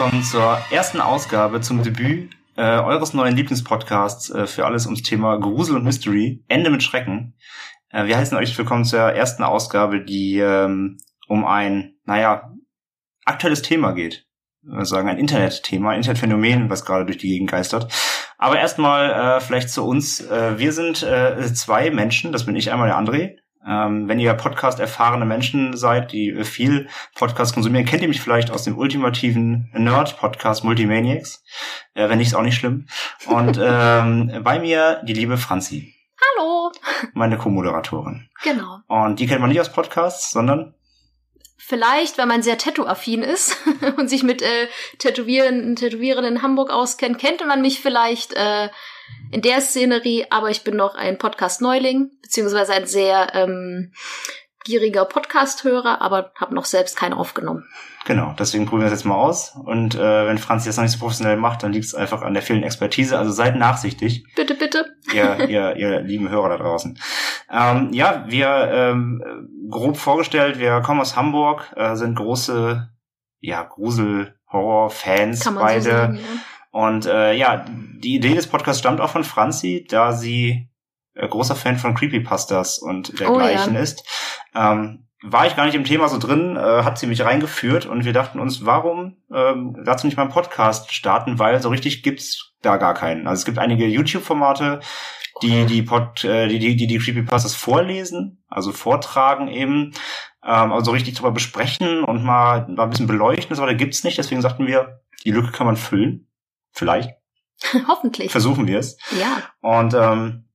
willkommen zur ersten Ausgabe zum Debüt äh, eures neuen Lieblingspodcasts äh, für alles ums Thema Grusel und Mystery. Ende mit Schrecken. Äh, wir heißen euch willkommen zur ersten Ausgabe, die ähm, um ein, naja, aktuelles Thema geht. Wir sagen ein Internetthema, Internetphänomen, was gerade durch die Gegend geistert. Aber erstmal äh, vielleicht zu uns. Äh, wir sind äh, zwei Menschen, das bin ich einmal der André. Ähm, wenn ihr Podcast erfahrene Menschen seid, die viel Podcast konsumieren, kennt ihr mich vielleicht aus dem ultimativen Nerd-Podcast Multimaniacs. Äh, wenn nicht, ist auch nicht schlimm. Und ähm, bei mir die liebe Franzi. Hallo. Meine Co-Moderatorin. Genau. Und die kennt man nicht aus Podcasts, sondern Vielleicht, wenn man sehr tattoo-affin ist und sich mit äh, Tätowieren, Tätowieren in Hamburg auskennt, kennt man mich vielleicht äh, in der Szenerie, aber ich bin noch ein Podcast-Neuling, beziehungsweise ein sehr ähm, gieriger Podcast-Hörer, aber habe noch selbst keinen aufgenommen. Genau, deswegen probieren wir das jetzt mal aus. Und äh, wenn Franzi das noch nicht so professionell macht, dann liegt es einfach an der fehlenden Expertise. Also seid nachsichtig. Bitte, bitte. Ihr, ihr, ihr lieben Hörer da draußen. Ähm, ja, wir ähm, grob vorgestellt, wir kommen aus Hamburg, äh, sind große ja, Grusel-Horror-Fans beide. So sagen, ja. Und äh, ja, die Idee des Podcasts stammt auch von Franzi, da sie äh, großer Fan von Creepypastas und dergleichen oh, ja. ist. Ähm, war ich gar nicht im Thema so drin, äh, hat sie mich reingeführt und wir dachten uns, warum ähm, dazu nicht mal einen Podcast starten, weil so richtig gibt's da gar keinen. Also es gibt einige YouTube-Formate, die die, Pod, äh, die, die, die die Creepypastas vorlesen, also vortragen eben, ähm, also richtig drüber besprechen und mal, mal ein bisschen beleuchten, aber da gibt's nicht. Deswegen sagten wir, die Lücke kann man füllen. Vielleicht. Hoffentlich. Versuchen wir es. Ja. Und ähm,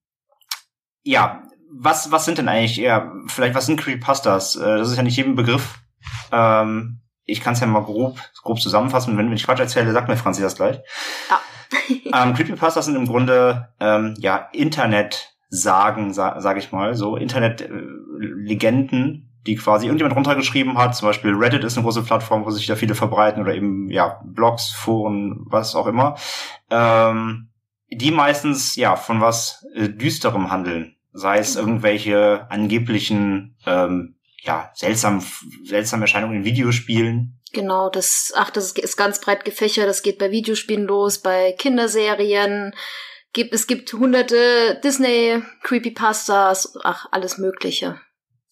ja, was, was sind denn eigentlich, ja, vielleicht, was sind Creepypastas? Äh, das ist ja nicht jedem Begriff. Ähm, ich kann es ja mal grob, grob zusammenfassen. Wenn, wenn ich Quatsch erzähle, sagt mir Franzi das gleich. Ja. ähm, Creepypastas sind im Grunde ähm, ja Internet-Sagen, sa sage ich mal, so Internet-Legenden, die quasi irgendjemand runtergeschrieben hat. Zum Beispiel Reddit ist eine große Plattform, wo sich da viele verbreiten oder eben ja Blogs, Foren, was auch immer. Ähm, die meistens ja von was äh, düsterem handeln, sei es irgendwelche angeblichen ähm, ja seltsam seltsame Erscheinungen in Videospielen. Genau, das ach das ist ganz breit gefächert. Das geht bei Videospielen los, bei Kinderserien. Gibt, es gibt hunderte Disney Creepypastas, ach alles Mögliche.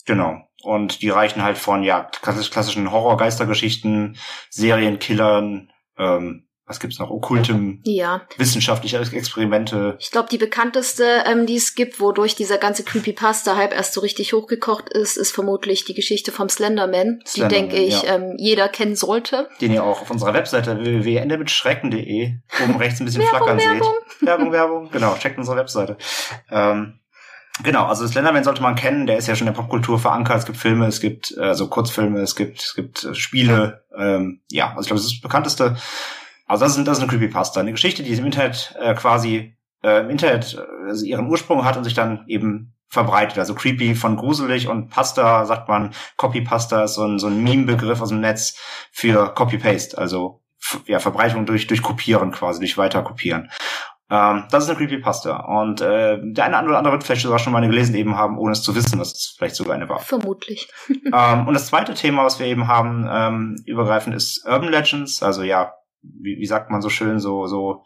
Genau. Und die reichen halt von ja klassischen Horror-Geistergeschichten, Serienkillern, ähm, was gibt's noch? Okkultem, ja. wissenschaftliche Experimente. Ich glaube, die bekannteste, ähm, die es gibt, wodurch dieser ganze Creepypasta-Hype erst so richtig hochgekocht ist, ist vermutlich die Geschichte vom Slenderman, Slenderman die, denke ich, ja. ähm, jeder kennen sollte. Den ihr auch auf unserer Webseite www.endemitschrecken.de oben rechts ein bisschen flackern Werbung. seht. Werbung, Werbung. Genau, checkt unsere Webseite. Ähm, Genau, also Slenderman sollte man kennen, der ist ja schon in der Popkultur verankert. Es gibt Filme, es gibt also Kurzfilme, es gibt, es gibt äh, Spiele. Ähm, ja, also ich glaube, das ist das bekannteste. Also das ist, das ist eine Creepypasta, eine Geschichte, die im Internet äh, quasi äh, im Internet äh, also ihren Ursprung hat und sich dann eben verbreitet. Also creepy von gruselig und Pasta sagt man, Copypasta ist so ein, so ein Meme-Begriff aus dem Netz für Copy-Paste, also ja, Verbreitung durch, durch Kopieren quasi, durch Weiterkopieren. Ähm, das ist eine Creepypasta. Und äh, der eine oder andere wird vielleicht sogar schon mal eine gelesen eben haben, ohne es zu wissen, dass es vielleicht sogar eine war. Vermutlich. ähm, und das zweite Thema, was wir eben haben, ähm, übergreifend, ist Urban Legends. Also ja, wie, wie sagt man so schön, so, so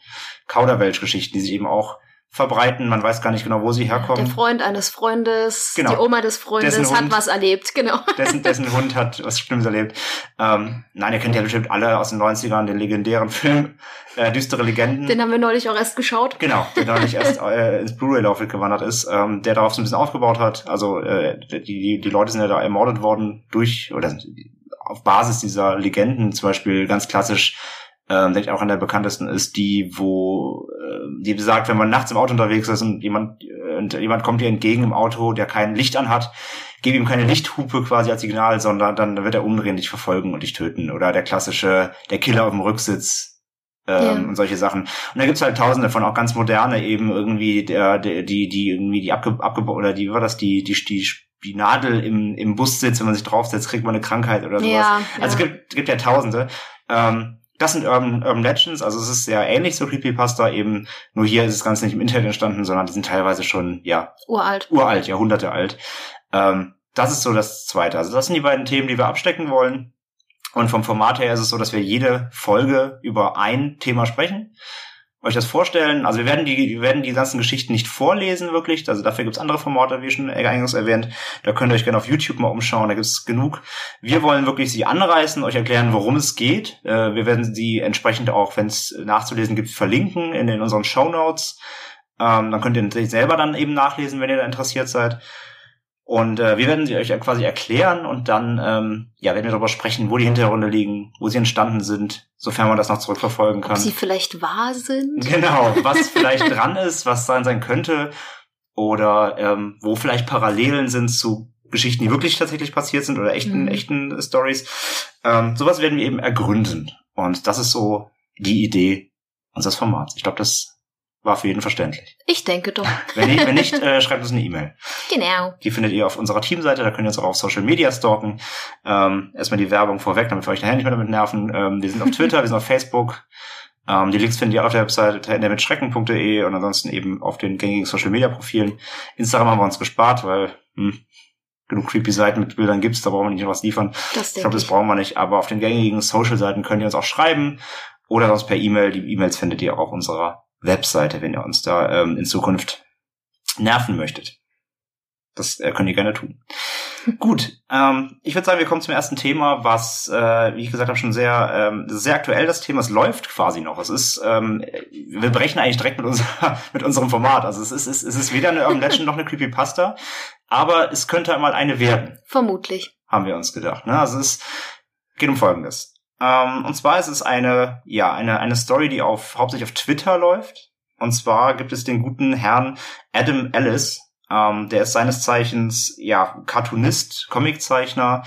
Kauderwelsch-Geschichten, die sich eben auch verbreiten. Man weiß gar nicht genau, wo sie herkommen. Der Freund eines Freundes, genau. die Oma des Freundes dessen hat Hund, was erlebt, genau. Dessen, dessen Hund hat was Schlimmes erlebt. Ähm, nein, ihr kennt ja bestimmt alle aus den 90ern den legendären Film äh, Düstere Legenden. Den haben wir neulich auch erst geschaut. Genau, der neulich erst äh, ins Blu-ray-Laufwerk gewandert ist, ähm, der darauf so ein bisschen aufgebaut hat. Also äh, die, die, die Leute sind ja da ermordet worden durch, oder auf Basis dieser Legenden, zum Beispiel ganz klassisch ähm, denke ich auch an der bekanntesten ist die, wo äh, die besagt, wenn man nachts im Auto unterwegs ist und jemand äh, und jemand kommt dir entgegen im Auto, der kein Licht anhat, gib ihm keine Lichthupe quasi als Signal, sondern dann wird er umdrehen, dich verfolgen und dich töten. Oder der klassische, der Killer auf dem Rücksitz ähm, ja. und solche Sachen. Und da gibt's halt tausende von auch ganz moderne eben irgendwie der, der die die irgendwie die abge, abge oder die war das die die die die Nadel im, im Bus sitzt, wenn man sich draufsetzt, kriegt man eine Krankheit oder sowas. Ja, also ja. es gibt, gibt ja Tausende. Ähm, das sind Urban, Urban Legends, also es ist sehr ähnlich so Creepypasta, eben nur hier ist das Ganze nicht im Internet entstanden, sondern die sind teilweise schon, ja. Uralt. Uralt, Jahrhunderte alt. Ähm, das ist so das Zweite. Also das sind die beiden Themen, die wir abstecken wollen. Und vom Format her ist es so, dass wir jede Folge über ein Thema sprechen euch das vorstellen. Also wir werden die, wir werden die ganzen Geschichten nicht vorlesen, wirklich. Also dafür gibt's andere Formate, wie schon eingangs erwähnt. Da könnt ihr euch gerne auf YouTube mal umschauen, da gibt's genug. Wir wollen wirklich sie anreißen, euch erklären, worum es geht. Äh, wir werden sie entsprechend auch, wenn es nachzulesen gibt, verlinken in, in unseren Show Notes. Ähm, dann könnt ihr natürlich selber dann eben nachlesen, wenn ihr da interessiert seid. Und äh, wir werden sie euch quasi erklären und dann ähm, ja, werden wir darüber sprechen, wo die Hintergründe liegen, wo sie entstanden sind, sofern man das noch zurückverfolgen kann. Ob sie vielleicht wahr sind. Genau, was vielleicht dran ist, was sein sein könnte oder ähm, wo vielleicht Parallelen sind zu Geschichten, die wirklich tatsächlich passiert sind oder echten, mhm. echten Stories. Ähm, sowas werden wir eben ergründen. Und das ist so die Idee unseres Formats. Ich glaube, das war für jeden verständlich. Ich denke doch. Wenn nicht, wenn nicht äh, schreibt uns eine E-Mail. Genau. Die findet ihr auf unserer Teamseite, da könnt ihr uns auch auf Social Media stalken. Ähm, erstmal die Werbung vorweg, damit wir euch nachher nicht mehr damit nerven. Ähm, wir sind auf Twitter, wir sind auf Facebook. Ähm, die Links findet ihr auf der Website mitschrecken.de und ansonsten eben auf den gängigen Social Media Profilen. Instagram haben wir uns gespart, weil hm, genug creepy Seiten mit Bildern gibt's, da brauchen wir nicht noch was liefern. Das ich glaube, das brauchen wir nicht. Aber auf den gängigen Social Seiten könnt ihr uns auch schreiben oder sonst per E-Mail. Die E-Mails findet ihr auch auf unserer Webseite, wenn ihr uns da ähm, in Zukunft nerven möchtet. Das äh, könnt ihr gerne tun. Gut, ähm, ich würde sagen, wir kommen zum ersten Thema, was, äh, wie ich gesagt habe, schon sehr, ähm, sehr aktuell das Thema. Es läuft quasi noch. Es ist, ähm, wir brechen eigentlich direkt mit, unser, mit unserem Format. Also es ist, es ist, es ist weder eine Urban Legend noch eine Creepypasta, aber es könnte einmal eine werden. Vermutlich. Haben wir uns gedacht. Ne? Also es geht um Folgendes. Ähm, und zwar ist es eine, ja, eine, eine Story, die auf, hauptsächlich auf Twitter läuft. Und zwar gibt es den guten Herrn Adam Ellis, ähm, der ist seines Zeichens, ja, Cartoonist, Comiczeichner,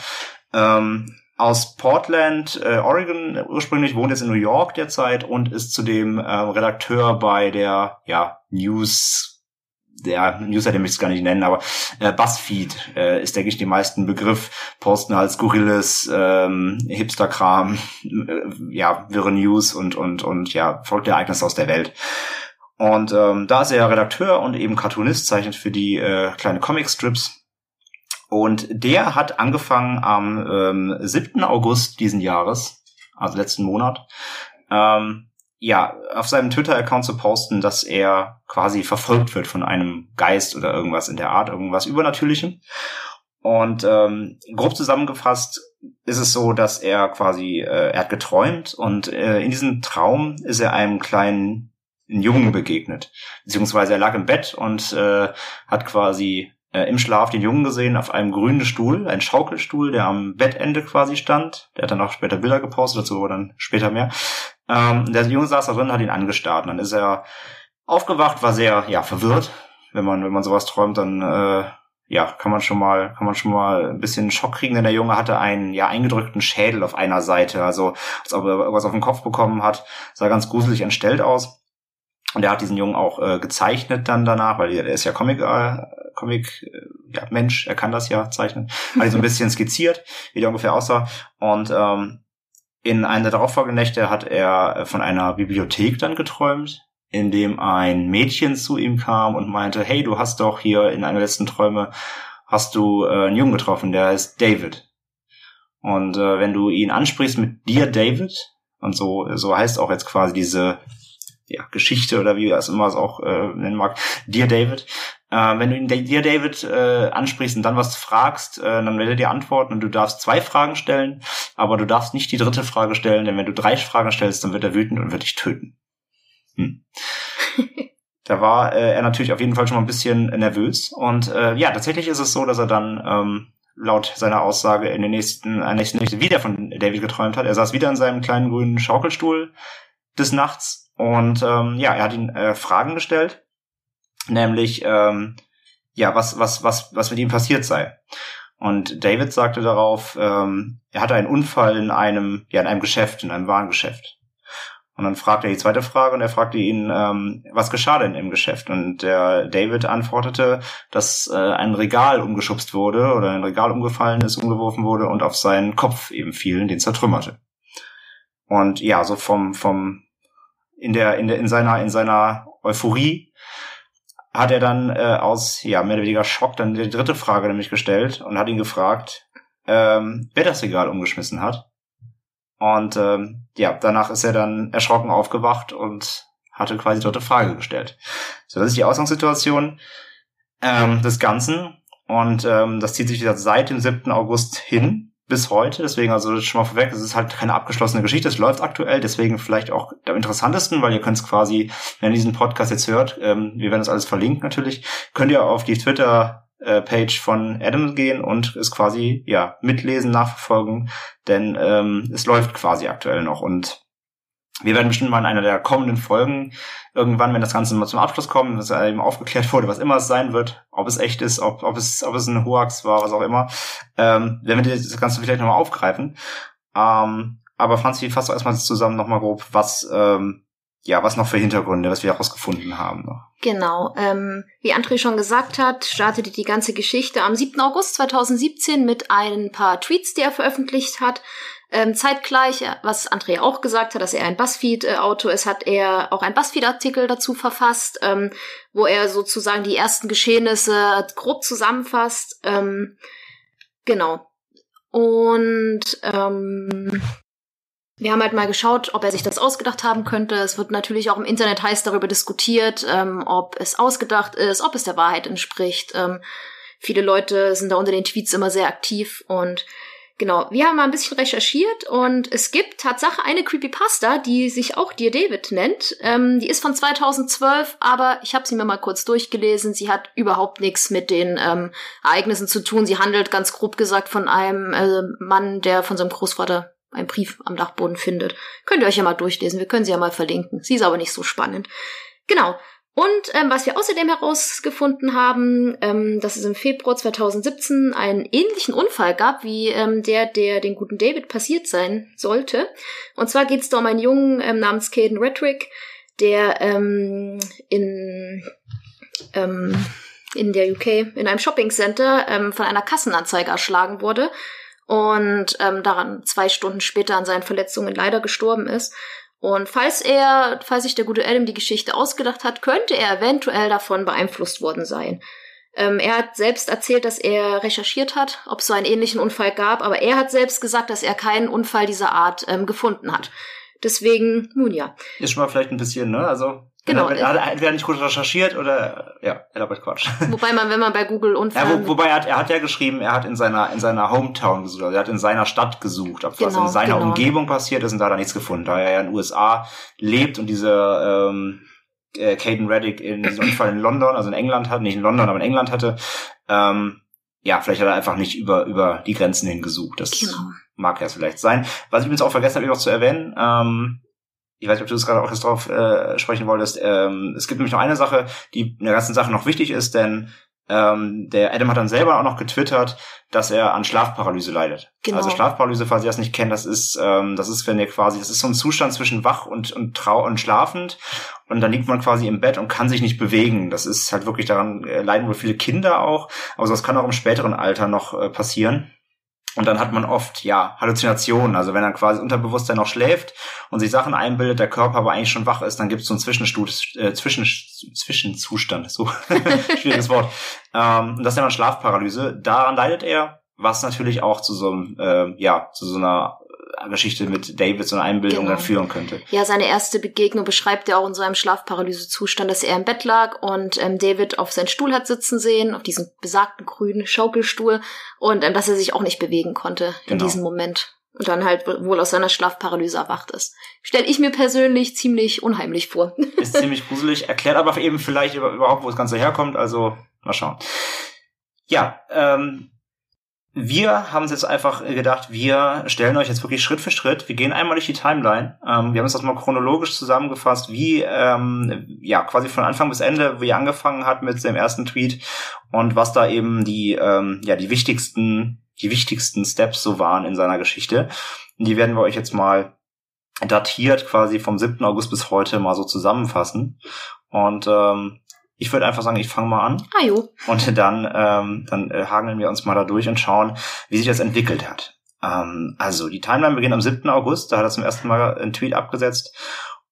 ähm, aus Portland, äh, Oregon ursprünglich, wohnt jetzt in New York derzeit und ist zudem äh, Redakteur bei der ja, News der Newsletter möchte ich es gar nicht nennen, aber äh, Buzzfeed äh, ist, denke ich, die meisten Begriff. Posten halt skurriles ähm, Hipster-Kram, äh, ja, wirre News und, und, und ja, folgte Ereignisse aus der Welt. Und ähm, da ist er Redakteur und eben Cartoonist, zeichnet für die äh, kleine Comic-Strips. Und der hat angefangen am ähm, 7. August diesen Jahres, also letzten Monat, ähm, ja, auf seinem Twitter-Account zu posten, dass er quasi verfolgt wird von einem Geist oder irgendwas in der Art, irgendwas Übernatürlichem. Und ähm, grob zusammengefasst ist es so, dass er quasi, äh, er hat geträumt und äh, in diesem Traum ist er einem kleinen Jungen begegnet. Beziehungsweise er lag im Bett und äh, hat quasi äh, im Schlaf den Jungen gesehen auf einem grünen Stuhl, ein Schaukelstuhl, der am Bettende quasi stand. Der hat dann auch später Bilder gepostet, dazu aber dann später mehr. Ähm, der Junge saß da drin, hat ihn angestarrt. Dann ist er aufgewacht, war sehr, ja, verwirrt. Wenn man, wenn man sowas träumt, dann, äh, ja, kann man schon mal, kann man schon mal ein bisschen Schock kriegen, denn der Junge hatte einen, ja, eingedrückten Schädel auf einer Seite, also, als ob er irgendwas auf den Kopf bekommen hat, sah ganz gruselig entstellt aus. Und er hat diesen Jungen auch äh, gezeichnet dann danach, weil er ist ja Comic, äh, Comic, äh, ja, Mensch, er kann das ja zeichnen. Hat ihn so ein bisschen skizziert, wie der ungefähr aussah. Und ähm, in einer der darauffolgenden Nächte hat er von einer Bibliothek dann geträumt, in dem ein Mädchen zu ihm kam und meinte, hey, du hast doch hier in einer letzten Träume, hast du äh, einen Jungen getroffen, der heißt David. Und äh, wenn du ihn ansprichst mit dir, David, und so, so heißt auch jetzt quasi diese ja, Geschichte oder wie er es immer auch äh, nennen mag, dir David, äh, wenn du ihn dir, David, äh, ansprichst und dann was fragst, äh, dann wird er dir antworten und du darfst zwei Fragen stellen, aber du darfst nicht die dritte Frage stellen, denn wenn du drei Fragen stellst, dann wird er wütend und wird dich töten. Hm. da war äh, er natürlich auf jeden Fall schon mal ein bisschen nervös und äh, ja, tatsächlich ist es so, dass er dann ähm, laut seiner Aussage in den nächsten, äh, nächsten Nächte wieder von David geträumt hat. Er saß wieder in seinem kleinen grünen Schaukelstuhl des Nachts und ähm, ja, er hat ihn äh, Fragen gestellt nämlich ähm, ja, was, was, was, was mit ihm passiert sei. Und David sagte darauf, ähm, er hatte einen Unfall in einem, ja, in einem Geschäft, in einem Warengeschäft. Und dann fragte er die zweite Frage und er fragte ihn, ähm, was geschah denn im Geschäft? Und der David antwortete, dass äh, ein Regal umgeschubst wurde oder ein Regal umgefallen ist, umgeworfen wurde und auf seinen Kopf eben fiel, den zertrümmerte. Und ja, so vom, vom, in der, in der, in seiner, in seiner Euphorie hat er dann äh, aus ja mehr oder weniger Schock dann die dritte Frage nämlich gestellt und hat ihn gefragt, ähm, wer das Regal umgeschmissen hat. Und ähm, ja, danach ist er dann erschrocken aufgewacht und hatte quasi dort eine Frage gestellt. So, das ist die Ausgangssituation ähm, des Ganzen. Und ähm, das zieht sich wieder seit dem 7. August hin bis heute. Deswegen also schon mal vorweg, es ist halt keine abgeschlossene Geschichte, es läuft aktuell, deswegen vielleicht auch am interessantesten, weil ihr könnt es quasi, wenn ihr diesen Podcast jetzt hört, ähm, wir werden das alles verlinken natürlich, könnt ihr auf die Twitter Page von Adam gehen und es quasi ja mitlesen, nachverfolgen, denn ähm, es läuft quasi aktuell noch und wir werden bestimmt mal in einer der kommenden Folgen irgendwann, wenn das Ganze mal zum Abschluss kommt, dass eben aufgeklärt wurde, was immer es sein wird, ob es echt ist, ob, ob es, ob es ein Hoax war, was auch immer, ähm, werden wir das Ganze vielleicht nochmal aufgreifen. Ähm, aber Franzi, fass doch erstmal zusammen nochmal grob, was, ähm, ja, was noch für Hintergründe, was wir herausgefunden haben. Genau. Ähm, wie André schon gesagt hat, startete die ganze Geschichte am 7. August 2017 mit ein paar Tweets, die er veröffentlicht hat. Ähm, zeitgleich, was Andrea auch gesagt hat, dass er ein Buzzfeed-Autor ist, hat er auch ein Buzzfeed-Artikel dazu verfasst, ähm, wo er sozusagen die ersten Geschehnisse grob zusammenfasst. Ähm, genau. Und ähm, wir haben halt mal geschaut, ob er sich das ausgedacht haben könnte. Es wird natürlich auch im Internet heiß darüber diskutiert, ähm, ob es ausgedacht ist, ob es der Wahrheit entspricht. Ähm, viele Leute sind da unter den Tweets immer sehr aktiv und Genau, wir haben mal ein bisschen recherchiert und es gibt Tatsache eine Creepypasta, die sich auch Dear David nennt. Ähm, die ist von 2012, aber ich habe sie mir mal kurz durchgelesen. Sie hat überhaupt nichts mit den ähm, Ereignissen zu tun. Sie handelt ganz grob gesagt von einem äh, Mann, der von seinem Großvater einen Brief am Dachboden findet. Könnt ihr euch ja mal durchlesen. Wir können sie ja mal verlinken. Sie ist aber nicht so spannend. Genau. Und ähm, was wir außerdem herausgefunden haben, ähm, dass es im Februar 2017 einen ähnlichen Unfall gab wie ähm, der, der den guten David passiert sein sollte. Und zwar geht es da um einen Jungen ähm, namens Caden Redrick, der ähm, in ähm, in der UK in einem Shopping Center ähm, von einer Kassenanzeige erschlagen wurde und ähm, daran zwei Stunden später an seinen Verletzungen leider gestorben ist. Und falls er, falls sich der gute Adam die Geschichte ausgedacht hat, könnte er eventuell davon beeinflusst worden sein. Ähm, er hat selbst erzählt, dass er recherchiert hat, ob es so einen ähnlichen Unfall gab, aber er hat selbst gesagt, dass er keinen Unfall dieser Art ähm, gefunden hat. Deswegen, nun ja. Ist schon mal vielleicht ein bisschen, ne? Also Genau. Er hat entweder nicht gut recherchiert oder ja, er labert Quatsch. Wobei man, wenn man bei Google und ja, wo, wobei er hat, er hat ja geschrieben, er hat in seiner in seiner Hometown gesucht, also er hat in seiner Stadt gesucht, ob genau, was in seiner genau. Umgebung passiert ist und da hat er nichts gefunden, da er ja in den USA lebt und diese ähm, äh, Caden Reddick in diesem Unfall in London, also in England hat, nicht in London, aber in England hatte, ähm, ja, vielleicht hat er einfach nicht über über die Grenzen hingesucht. Das genau. mag ja vielleicht sein. Was ich übrigens auch vergessen habe, noch zu erwähnen, ähm, ich weiß nicht, ob du das gerade auch jetzt drauf äh, sprechen wolltest. Ähm, es gibt nämlich noch eine Sache, die in der ganzen Sache noch wichtig ist, denn ähm, der Adam hat dann selber auch noch getwittert, dass er an Schlafparalyse leidet. Genau. Also Schlafparalyse, falls ihr das nicht kennt, das ist, ähm, das ist, wenn ihr quasi, das ist so ein Zustand zwischen wach und, und trau und schlafend. Und dann liegt man quasi im Bett und kann sich nicht bewegen. Das ist halt wirklich daran, äh, leiden wohl viele Kinder auch. Also das kann auch im späteren Alter noch äh, passieren. Und dann hat man oft, ja, Halluzinationen. Also wenn dann quasi Unterbewusstsein noch schläft und sich Sachen einbildet, der Körper aber eigentlich schon wach ist, dann gibt es so einen Zwischenstut äh, Zwischen Zwischenzustand. So, schwieriges Wort. Ähm, das ja dann Schlafparalyse. Daran leidet er, was natürlich auch zu so einem, äh, ja, zu so einer Geschichte mit David so eine Einbildung genau. dann führen könnte. Ja, seine erste Begegnung beschreibt er auch in so einem Schlafparalysezustand, dass er im Bett lag und ähm, David auf seinen Stuhl hat sitzen sehen, auf diesem besagten grünen Schaukelstuhl und ähm, dass er sich auch nicht bewegen konnte in genau. diesem Moment und dann halt wohl aus seiner Schlafparalyse erwacht ist. Stelle ich mir persönlich ziemlich unheimlich vor. Ist ziemlich gruselig, erklärt aber eben vielleicht überhaupt, wo das Ganze herkommt, also mal schauen. Ja, ähm, wir haben uns jetzt einfach gedacht, wir stellen euch jetzt wirklich Schritt für Schritt. Wir gehen einmal durch die Timeline. Ähm, wir haben uns das mal chronologisch zusammengefasst, wie ähm, ja quasi von Anfang bis Ende, wie angefangen hat mit dem ersten Tweet und was da eben die ähm, ja die wichtigsten die wichtigsten Steps so waren in seiner Geschichte. Und die werden wir euch jetzt mal datiert quasi vom 7. August bis heute mal so zusammenfassen. Und ähm, ich würde einfach sagen, ich fange mal an. Ah, jo. Und dann, ähm, dann äh, hageln wir uns mal da durch und schauen, wie sich das entwickelt hat. Ähm, also, die Timeline beginnt am 7. August, da hat er zum ersten Mal einen Tweet abgesetzt.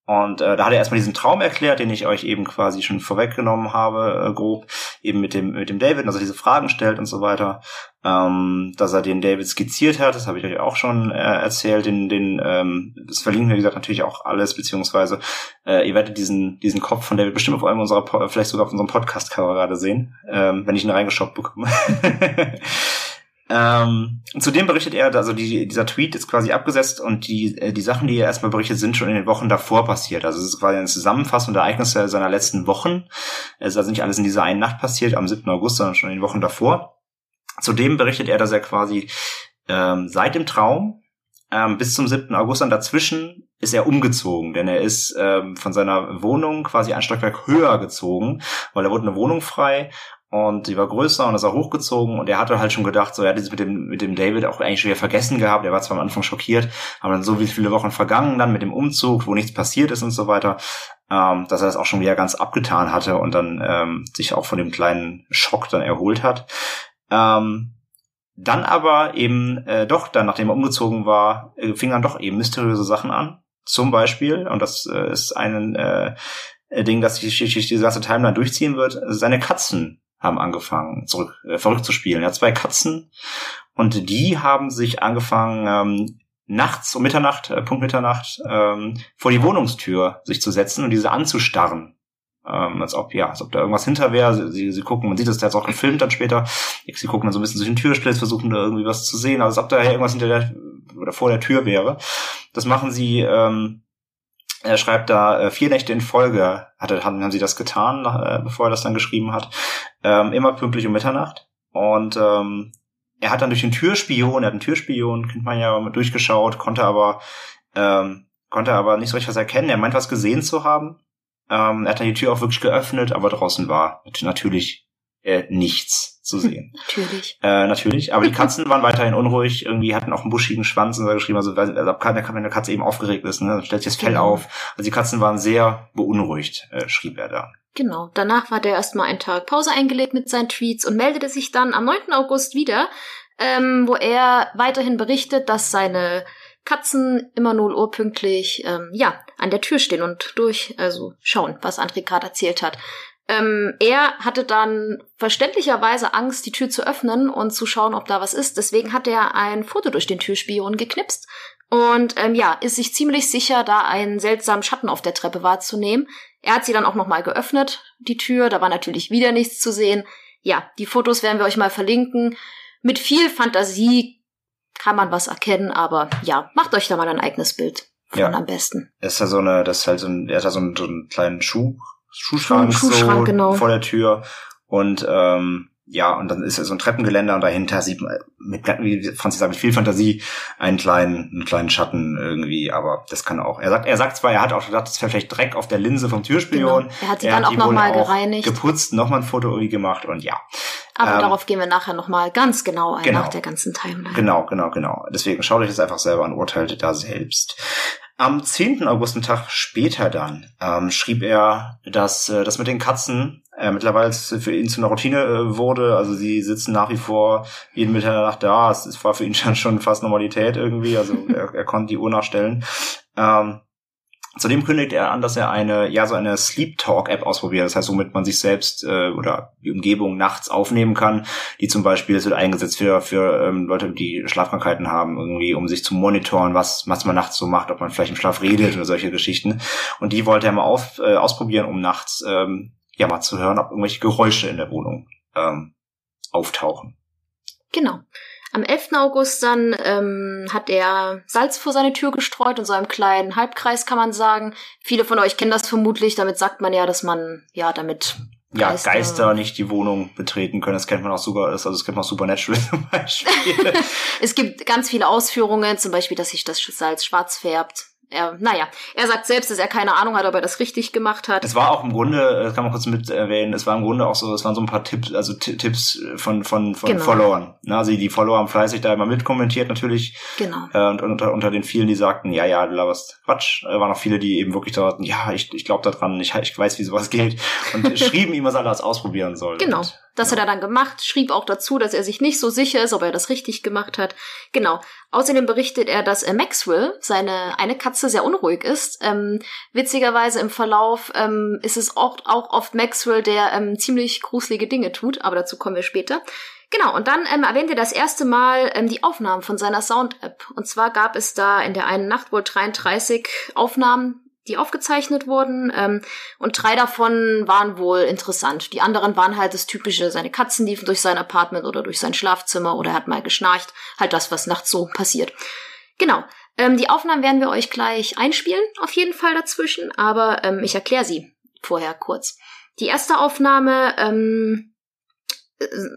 Und äh, da hat er erstmal diesen Traum erklärt, den ich euch eben quasi schon vorweggenommen habe, äh, grob, eben mit dem, mit dem David, dass er diese Fragen stellt und so weiter. Ähm, dass er den David skizziert hat, das habe ich euch auch schon äh, erzählt. Den, den, ähm, das verlinken wir, wie gesagt, natürlich auch alles, beziehungsweise äh, ihr werdet diesen, diesen Kopf von David bestimmt auf einem unserer, vielleicht sogar auf unserem Podcast-Cover gerade sehen, ähm, wenn ich ihn reingeschoppt bekomme. Ähm, zudem berichtet er, also die, dieser Tweet ist quasi abgesetzt und die, äh, die Sachen, die er erstmal berichtet, sind schon in den Wochen davor passiert. Also es ist quasi eine Zusammenfassung der Ereignisse seiner letzten Wochen. Es ist also nicht alles in dieser einen Nacht passiert, am 7. August, sondern schon in den Wochen davor. Zudem berichtet er, dass er quasi ähm, seit dem Traum ähm, bis zum 7. August dann dazwischen ist er umgezogen, denn er ist ähm, von seiner Wohnung quasi ein Stockwerk höher gezogen, weil er wurde eine Wohnung frei und die war größer und ist auch hochgezogen und er hatte halt schon gedacht, so er hat es mit dem mit dem David auch eigentlich schon wieder vergessen gehabt. Er war zwar am Anfang schockiert, aber dann so wie viele Wochen vergangen dann mit dem Umzug, wo nichts passiert ist und so weiter, ähm, dass er das auch schon wieder ganz abgetan hatte und dann ähm, sich auch von dem kleinen Schock dann erholt hat. Ähm, dann aber eben äh, doch, dann nachdem er umgezogen war, äh, fing dann doch eben mysteriöse Sachen an. Zum Beispiel, und das äh, ist ein äh, Ding, das sich die ganze Timeline durchziehen wird, seine Katzen haben angefangen, zurück, äh, verrückt zu spielen. Er hat zwei Katzen und die haben sich angefangen, ähm, nachts um Mitternacht, äh, Punkt Mitternacht, ähm, vor die Wohnungstür sich zu setzen und diese anzustarren. Ähm, als ob, ja, als ob da irgendwas hinter wäre. Sie, sie gucken, man sieht das, der hat auch gefilmt dann später. Sie gucken dann so ein bisschen durch den Türsplitz, versuchen da irgendwie was zu sehen, als ob da irgendwas hinter der oder vor der Tür wäre. Das machen sie ähm, er schreibt da äh, vier Nächte in Folge hatte, haben, haben sie das getan, äh, bevor er das dann geschrieben hat. Ähm, immer pünktlich um Mitternacht. Und ähm, er hat dann durch den Türspion, er hat einen Türspion, kennt man ja, durchgeschaut, konnte aber ähm, konnte aber nicht so richtig was erkennen. Er meint, was gesehen zu haben. Ähm, er hat dann die Tür auch wirklich geöffnet, aber draußen war natürlich äh, nichts zu sehen. Natürlich. Äh, natürlich. Aber die Katzen waren weiterhin unruhig, irgendwie hatten auch einen buschigen Schwanz und so geschrieben, also, also wenn eine Katze eben aufgeregt ist, ne, dann stellt sich das Fell genau. auf. Also die Katzen waren sehr beunruhigt, äh, schrieb er da. Genau. Danach war der erstmal einen Tag Pause eingelegt mit seinen Tweets und meldete sich dann am 9. August wieder, ähm, wo er weiterhin berichtet, dass seine Katzen immer 0 Uhr pünktlich, ähm, ja, an der Tür stehen und durch, also schauen, was André gerade erzählt hat. Ähm, er hatte dann verständlicherweise Angst, die Tür zu öffnen und zu schauen, ob da was ist. Deswegen hat er ein Foto durch den Türspion geknipst und ähm, ja, ist sich ziemlich sicher, da einen seltsamen Schatten auf der Treppe wahrzunehmen. Er hat sie dann auch nochmal geöffnet, die Tür. Da war natürlich wieder nichts zu sehen. Ja, die Fotos werden wir euch mal verlinken. Mit viel Fantasie kann man was erkennen, aber ja, macht euch da mal ein eigenes Bild von ja. am besten. ist ja so eine, das ist halt so ein, er hat da so einen, so einen kleinen Schuh Schuhschrank, Schuhschrank so genau. vor der Tür. Und ähm, ja, und dann ist so ein Treppengeländer und dahinter sieht man mit, wie Franzi sagt, mit viel Fantasie einen kleinen, einen kleinen Schatten irgendwie, aber das kann auch. Er sagt, er sagt zwar, er hat auch gedacht, das wäre vielleicht Dreck auf der Linse vom Türspion. Genau. Er hat sie er dann hat auch nochmal gereinigt. Geputzt, nochmal ein Foto irgendwie gemacht und ja. Aber ähm, darauf gehen wir nachher nochmal ganz genau ein, genau. nach der ganzen Timeline. Genau, genau, genau. Deswegen schaut euch das einfach selber an, urteilt da selbst. Am 10. August, einen Tag später dann, ähm, schrieb er, dass äh, das mit den Katzen äh, mittlerweile für ihn zu einer Routine äh, wurde. Also sie sitzen nach wie vor jeden Mitternacht da. Es war für ihn schon, schon fast Normalität irgendwie. Also er, er konnte die Uhr nachstellen. Ähm, Zudem kündigt er an, dass er eine, ja, so eine Sleep Talk App ausprobiert. Das heißt, womit man sich selbst äh, oder die Umgebung nachts aufnehmen kann. Die zum Beispiel es wird eingesetzt für, für ähm, Leute, die Schlafkrankheiten haben, irgendwie, um sich zu monitoren, was, was man nachts so macht, ob man vielleicht im Schlaf redet oder solche Geschichten. Und die wollte er mal auf, äh, ausprobieren, um nachts ähm, ja mal zu hören, ob irgendwelche Geräusche in der Wohnung ähm, auftauchen. Genau. Am 11. August dann ähm, hat er Salz vor seine Tür gestreut in so einem kleinen Halbkreis, kann man sagen. Viele von euch kennen das vermutlich. Damit sagt man ja, dass man ja damit ja, Geister, Geister nicht die Wohnung betreten können. Das kennt man auch sogar, also das kennt man auch Supernatural zum Beispiel. es gibt ganz viele Ausführungen, zum Beispiel, dass sich das Salz schwarz färbt er, naja, er sagt selbst, dass er keine Ahnung hat, ob er das richtig gemacht hat. Es war auch im Grunde, das kann man kurz mit erwähnen, es war im Grunde auch so, es waren so ein paar Tipps, also Tipps von, von, von genau. Followern. Also die Follower haben fleißig da immer mitkommentiert natürlich. Genau. Äh, und unter, unter den vielen, die sagten, ja, ja, du laberst Quatsch, äh, waren auch viele, die eben wirklich da ja, ich, ich glaube da dran, ich, ich weiß, wie sowas geht. Und schrieben ihm, was er alles ausprobieren soll. Genau. Und Das ja. hat er dann gemacht, schrieb auch dazu, dass er sich nicht so sicher ist, ob er das richtig gemacht hat. Genau. Außerdem berichtet er, dass äh, Maxwell, seine eine Katze, sehr unruhig ist. Ähm, witzigerweise im Verlauf ähm, ist es auch, auch oft Maxwell, der ähm, ziemlich gruselige Dinge tut, aber dazu kommen wir später. Genau, und dann ähm, erwähnt er das erste Mal ähm, die Aufnahmen von seiner Sound-App. Und zwar gab es da in der einen Nacht wohl 33 Aufnahmen, die aufgezeichnet wurden. Ähm, und drei davon waren wohl interessant. Die anderen waren halt das typische, seine Katzen liefen durch sein Apartment oder durch sein Schlafzimmer oder er hat mal geschnarcht. Halt das, was nachts so passiert. Genau. Ähm, die Aufnahmen werden wir euch gleich einspielen, auf jeden Fall dazwischen, aber ähm, ich erkläre sie vorher kurz. Die erste Aufnahme ähm,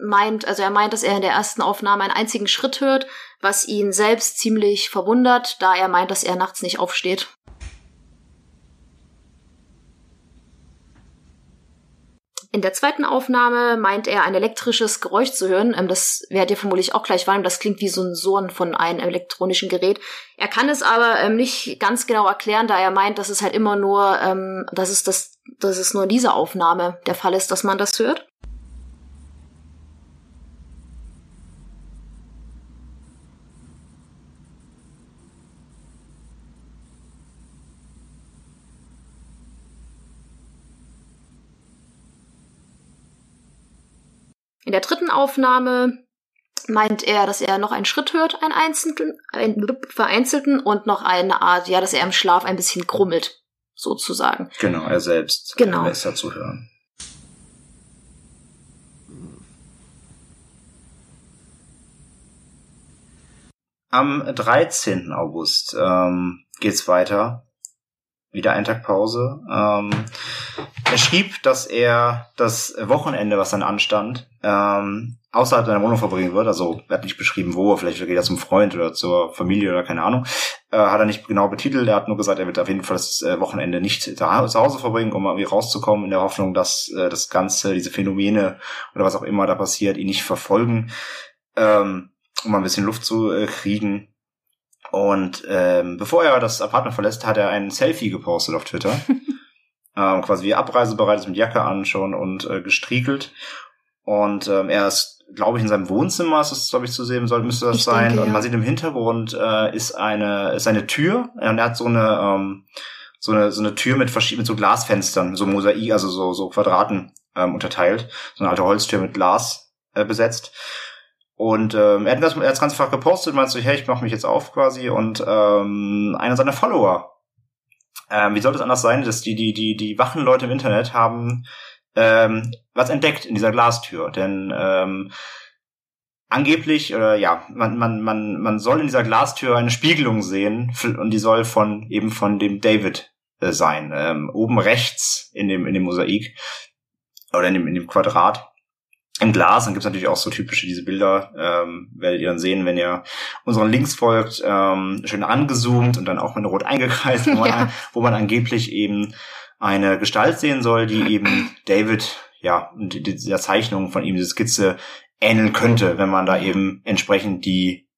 meint, also er meint, dass er in der ersten Aufnahme einen einzigen Schritt hört, was ihn selbst ziemlich verwundert, da er meint, dass er nachts nicht aufsteht. In der zweiten Aufnahme meint er ein elektrisches Geräusch zu hören. Ähm, das werdet ihr vermutlich auch gleich wahrnehmen. Das klingt wie so ein Sohn von einem elektronischen Gerät. Er kann es aber ähm, nicht ganz genau erklären, da er meint, dass es halt immer nur, ähm, dass es das, dass es nur in dieser Aufnahme der Fall ist, dass man das hört. In der dritten Aufnahme meint er, dass er noch einen Schritt hört, einen einzelnen, einen vereinzelten und noch eine Art, ja, dass er im Schlaf ein bisschen krummelt, sozusagen. Genau, er selbst. Genau. Besser zu hören. Am 13. August ähm, geht's weiter wieder ein Tag Pause. Ähm, er schrieb, dass er das Wochenende, was dann anstand, ähm, außerhalb seiner Wohnung verbringen wird. Also er hat nicht beschrieben, wo, vielleicht geht er zum Freund oder zur Familie oder keine Ahnung. Äh, hat er nicht genau betitelt. Er hat nur gesagt, er wird auf jeden Fall das äh, Wochenende nicht zu Hause verbringen, um irgendwie rauszukommen, in der Hoffnung, dass äh, das Ganze, diese Phänomene oder was auch immer da passiert, ihn nicht verfolgen, ähm, um ein bisschen Luft zu äh, kriegen. Und ähm, bevor er das Apartment verlässt, hat er ein Selfie gepostet auf Twitter. ähm, quasi wie abreisebereit ist mit Jacke an schon und äh, gestriegelt. Und ähm, er ist, glaube ich, in seinem Wohnzimmer, ist das, glaube ich, zu sehen soll, müsste das ich sein. Denke, ja. Und man sieht im Hintergrund äh, ist eine ist eine Tür. Und er hat so eine ähm, so eine so eine Tür mit verschiedenen so Glasfenstern, so Mosaik, also so so Quadraten ähm, unterteilt. So eine alte Holztür mit Glas äh, besetzt. Und ähm, er hat das, er hat das ganz einfach gepostet, meinte so, hey, ich mache mich jetzt auf quasi. Und ähm, einer seiner Follower, ähm, wie soll das anders sein, dass die, die, die, die wachen Leute im Internet haben ähm, was entdeckt in dieser Glastür. Denn ähm, angeblich, oder ja, man, man, man, man soll in dieser Glastür eine Spiegelung sehen und die soll von eben von dem David äh, sein. Ähm, oben rechts in dem, in dem Mosaik oder in dem, in dem Quadrat im Glas. Dann gibt's natürlich auch so typische diese Bilder, ähm, werdet ihr dann sehen, wenn ihr unseren Links folgt, ähm, schön angezoomt und dann auch mit rot eingekreist, wo man, ja. wo man angeblich eben eine Gestalt sehen soll, die eben David, ja, und dieser Zeichnung von ihm, diese Skizze ähneln könnte, wenn man da eben entsprechend die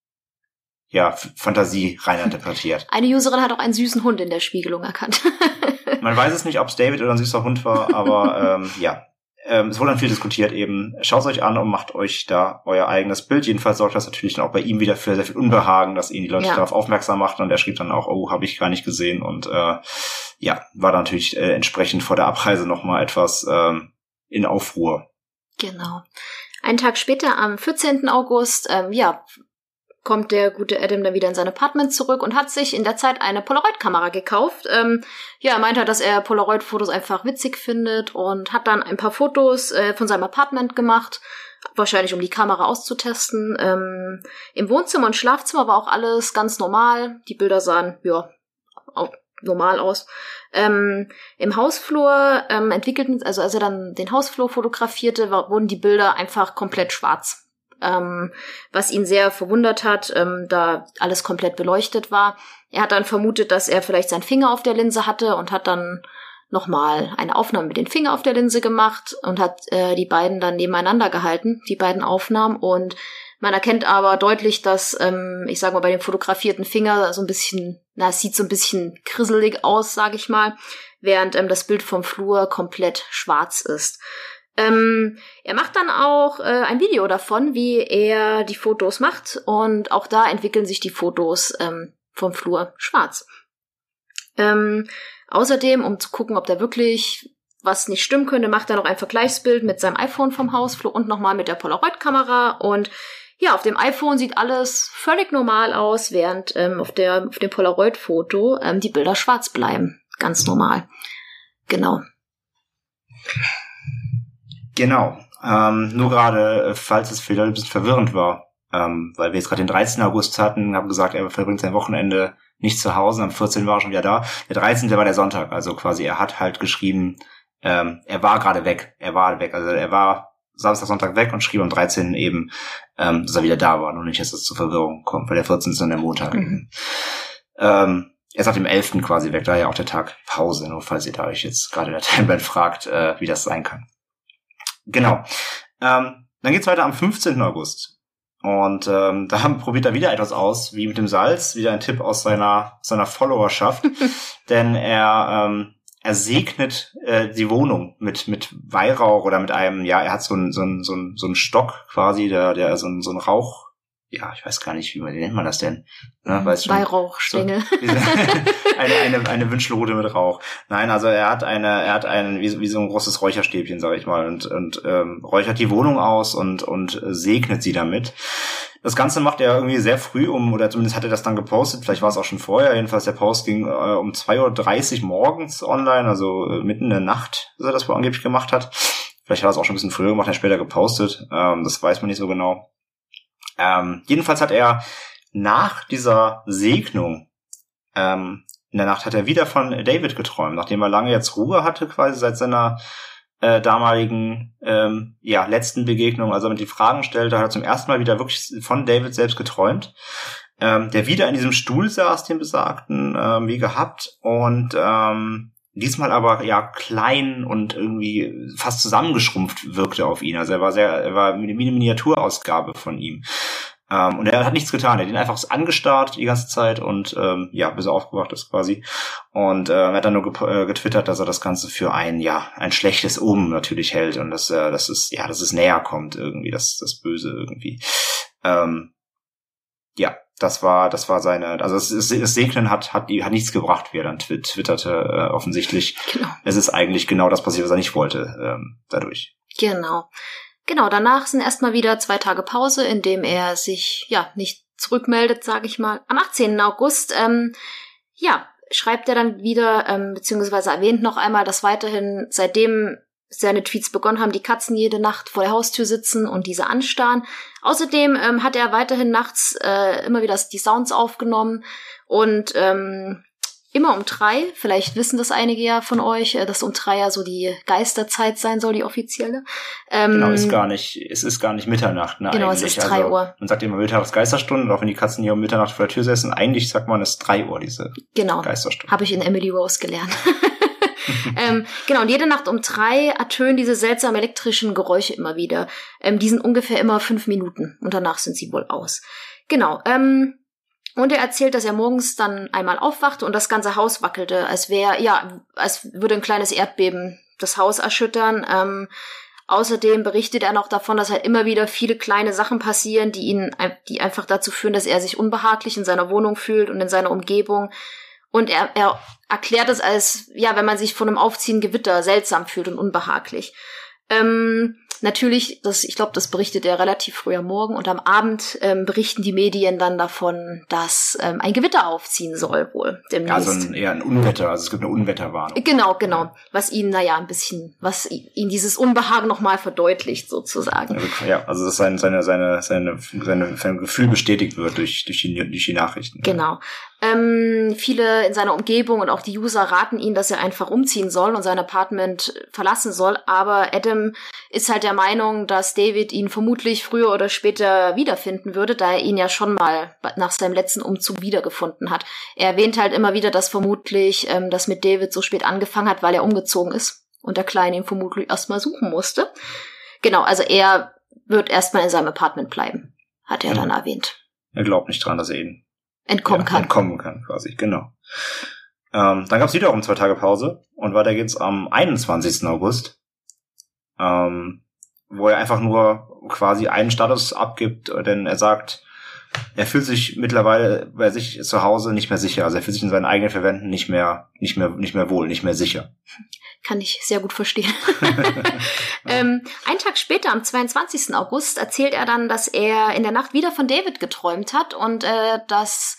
ja, Fantasie rein interpretiert. Eine Userin hat auch einen süßen Hund in der Spiegelung erkannt. Man weiß es nicht, ob es David oder ein süßer Hund war, aber ähm, ja, ähm, es wurde dann viel diskutiert eben. Schaut euch an und macht euch da euer eigenes Bild. Jedenfalls sorgt das natürlich dann auch bei ihm wieder für sehr viel Unbehagen, dass ihn die Leute ja. darauf aufmerksam machten und er schrieb dann auch, oh, habe ich gar nicht gesehen und äh, ja, war dann natürlich äh, entsprechend vor der Abreise nochmal etwas ähm, in Aufruhr. Genau. Einen Tag später, am 14. August, ähm, ja, kommt der gute Adam dann wieder in sein Apartment zurück und hat sich in der Zeit eine Polaroid-Kamera gekauft. Ähm, ja, er meint halt, dass er Polaroid-Fotos einfach witzig findet und hat dann ein paar Fotos äh, von seinem Apartment gemacht, wahrscheinlich um die Kamera auszutesten. Ähm, Im Wohnzimmer und Schlafzimmer war auch alles ganz normal. Die Bilder sahen, ja, auch normal aus. Ähm, Im Hausflur ähm, entwickelten, also als er dann den Hausflur fotografierte, war, wurden die Bilder einfach komplett schwarz ähm, was ihn sehr verwundert hat, ähm, da alles komplett beleuchtet war. Er hat dann vermutet, dass er vielleicht seinen Finger auf der Linse hatte und hat dann nochmal eine Aufnahme mit dem Finger auf der Linse gemacht und hat äh, die beiden dann nebeneinander gehalten, die beiden Aufnahmen. Und man erkennt aber deutlich, dass, ähm, ich sage mal, bei dem fotografierten Finger so ein bisschen, na, es sieht so ein bisschen krisselig aus, sage ich mal, während ähm, das Bild vom Flur komplett schwarz ist. Ähm, er macht dann auch äh, ein Video davon, wie er die Fotos macht und auch da entwickeln sich die Fotos ähm, vom Flur schwarz. Ähm, außerdem, um zu gucken, ob da wirklich was nicht stimmen könnte, macht er noch ein Vergleichsbild mit seinem iPhone vom Hausflur und nochmal mit der Polaroid-Kamera und ja, auf dem iPhone sieht alles völlig normal aus, während ähm, auf, der, auf dem Polaroid-Foto ähm, die Bilder schwarz bleiben. Ganz normal. Genau. Genau. Ähm, nur gerade, äh, falls es vielleicht ein bisschen verwirrend war, ähm, weil wir jetzt gerade den 13. August hatten, haben gesagt, er verbringt sein Wochenende nicht zu Hause, am 14. war er schon wieder da. Der 13. war der Sonntag, also quasi er hat halt geschrieben, ähm, er war gerade weg, er war weg, also er war Samstag, Sonntag weg und schrieb am 13. eben, ähm, dass er wieder da war, nur nicht, dass es zur Verwirrung kommt, weil der 14. ist dann der Montag. Mhm. Ähm, er ist auf dem 11. quasi weg, daher auch der Tag Pause, nur falls ihr da euch jetzt gerade in der Timeline fragt, äh, wie das sein kann. Genau. Ähm, dann geht's weiter am 15. August. Und ähm, da probiert er wieder etwas aus, wie mit dem Salz, wieder ein Tipp aus seiner, seiner Followerschaft. Denn er, ähm, er segnet äh, die Wohnung mit, mit Weihrauch oder mit einem, ja, er hat so einen so einen so einen so einen Stock quasi, der, der so einen so einen Rauch ja, ich weiß gar nicht, wie, wie nennt man das denn? Ne, mhm. weißt. So, eine, eine, eine Wünschelrute mit Rauch. Nein, also er hat eine, er hat einen, wie, wie so ein großes Räucherstäbchen, sag ich mal, und, und ähm, räuchert die Wohnung aus und, und segnet sie damit. Das Ganze macht er irgendwie sehr früh um, oder zumindest hat er das dann gepostet, vielleicht war es auch schon vorher, jedenfalls der Post ging äh, um 2.30 Uhr morgens online, also äh, mitten in der Nacht, dass er das wohl angeblich gemacht hat. Vielleicht hat er es auch schon ein bisschen früher gemacht, er später gepostet, ähm, das weiß man nicht so genau. Ähm, jedenfalls hat er nach dieser Segnung ähm, in der Nacht hat er wieder von David geträumt, nachdem er lange jetzt Ruhe hatte, quasi seit seiner äh, damaligen ähm, ja, letzten Begegnung, also mit die Fragen stellte, hat er zum ersten Mal wieder wirklich von David selbst geträumt, ähm, der wieder in diesem Stuhl saß, den besagten, ähm, wie gehabt, und ähm, diesmal aber ja klein und irgendwie fast zusammengeschrumpft wirkte auf ihn. Also er war sehr, er war eine Miniaturausgabe von ihm. Ähm, und er hat nichts getan. Er hat ihn einfach angestarrt die ganze Zeit und ähm, ja, bis er aufgewacht ist quasi. Und äh, er hat dann nur äh, getwittert, dass er das Ganze für ein, ja, ein schlechtes Um natürlich hält und dass, äh, dass es, ja, dass es näher kommt irgendwie, das, das Böse irgendwie. Ähm, ja, das war, das war seine, also das, das Segnen hat, hat, hat nichts gebracht, wie er dann twitterte, äh, offensichtlich. Genau. Es ist eigentlich genau das passiert, was er nicht wollte, ähm, dadurch. Genau. Genau, danach sind erstmal wieder zwei Tage Pause, in dem er sich, ja, nicht zurückmeldet, sage ich mal. Am 18. August, ähm, ja, schreibt er dann wieder, ähm, beziehungsweise erwähnt noch einmal, dass weiterhin seitdem seine Tweets begonnen haben, die Katzen jede Nacht vor der Haustür sitzen und diese anstarren. Außerdem ähm, hat er weiterhin nachts äh, immer wieder die Sounds aufgenommen und ähm, immer um drei, vielleicht wissen das einige ja von euch, äh, dass um drei ja so die Geisterzeit sein soll, die offizielle. Ähm, genau, ist gar nicht, es ist gar nicht Mitternacht, ne, Genau, eigentlich. es ist drei also, Uhr. Man sagt immer Mittags Geisterstunde, auch wenn die Katzen hier um Mitternacht vor der Tür sitzen, eigentlich sagt man, es ist drei Uhr, diese genau, Geisterstunde. Habe ich in Emily Rose gelernt. ähm, genau, und jede Nacht um drei ertönen diese seltsamen elektrischen Geräusche immer wieder. Ähm, die sind ungefähr immer fünf Minuten und danach sind sie wohl aus. Genau, ähm, und er erzählt, dass er morgens dann einmal aufwachte und das ganze Haus wackelte, als wäre, ja, als würde ein kleines Erdbeben das Haus erschüttern. Ähm, außerdem berichtet er noch davon, dass halt immer wieder viele kleine Sachen passieren, die ihn, die einfach dazu führen, dass er sich unbehaglich in seiner Wohnung fühlt und in seiner Umgebung. Und er, er erklärt es als, ja, wenn man sich von einem Aufziehen Gewitter seltsam fühlt und unbehaglich. Ähm, natürlich, das, ich glaube, das berichtet er relativ früh am Morgen und am Abend ähm, berichten die Medien dann davon, dass ähm, ein Gewitter aufziehen soll wohl demnächst. Ja, also ein, eher ein Unwetter, also es gibt eine Unwetterwarnung. Genau, genau, was ihn, naja, ein bisschen, was ihn dieses Unbehagen nochmal verdeutlicht sozusagen. Also, ja, also dass sein, seine, seine, seine, seine, sein Gefühl bestätigt wird durch, durch, die, durch die Nachrichten. Genau. Ähm, viele in seiner Umgebung und auch die User raten ihn, dass er einfach umziehen soll und sein Apartment verlassen soll. Aber Adam ist halt der Meinung, dass David ihn vermutlich früher oder später wiederfinden würde, da er ihn ja schon mal nach seinem letzten Umzug wiedergefunden hat. Er erwähnt halt immer wieder, dass vermutlich ähm, das mit David so spät angefangen hat, weil er umgezogen ist und der Kleine ihn vermutlich erstmal suchen musste. Genau, also er wird erstmal in seinem Apartment bleiben, hat er ja. dann erwähnt. Er glaubt nicht dran, dass er ihn entkommen ja, kann. Entkommen kann, quasi, genau. Ähm, dann gab es wiederum zwei Tage Pause und weiter geht's am 21. August. ähm, wo er einfach nur quasi einen Status abgibt, denn er sagt, er fühlt sich mittlerweile bei sich zu Hause nicht mehr sicher. Also er fühlt sich in seinen eigenen Verwänden nicht mehr, nicht mehr, nicht mehr wohl, nicht mehr sicher. Kann ich sehr gut verstehen. ähm, einen Tag später, am 22. August, erzählt er dann, dass er in der Nacht wieder von David geträumt hat und äh, dass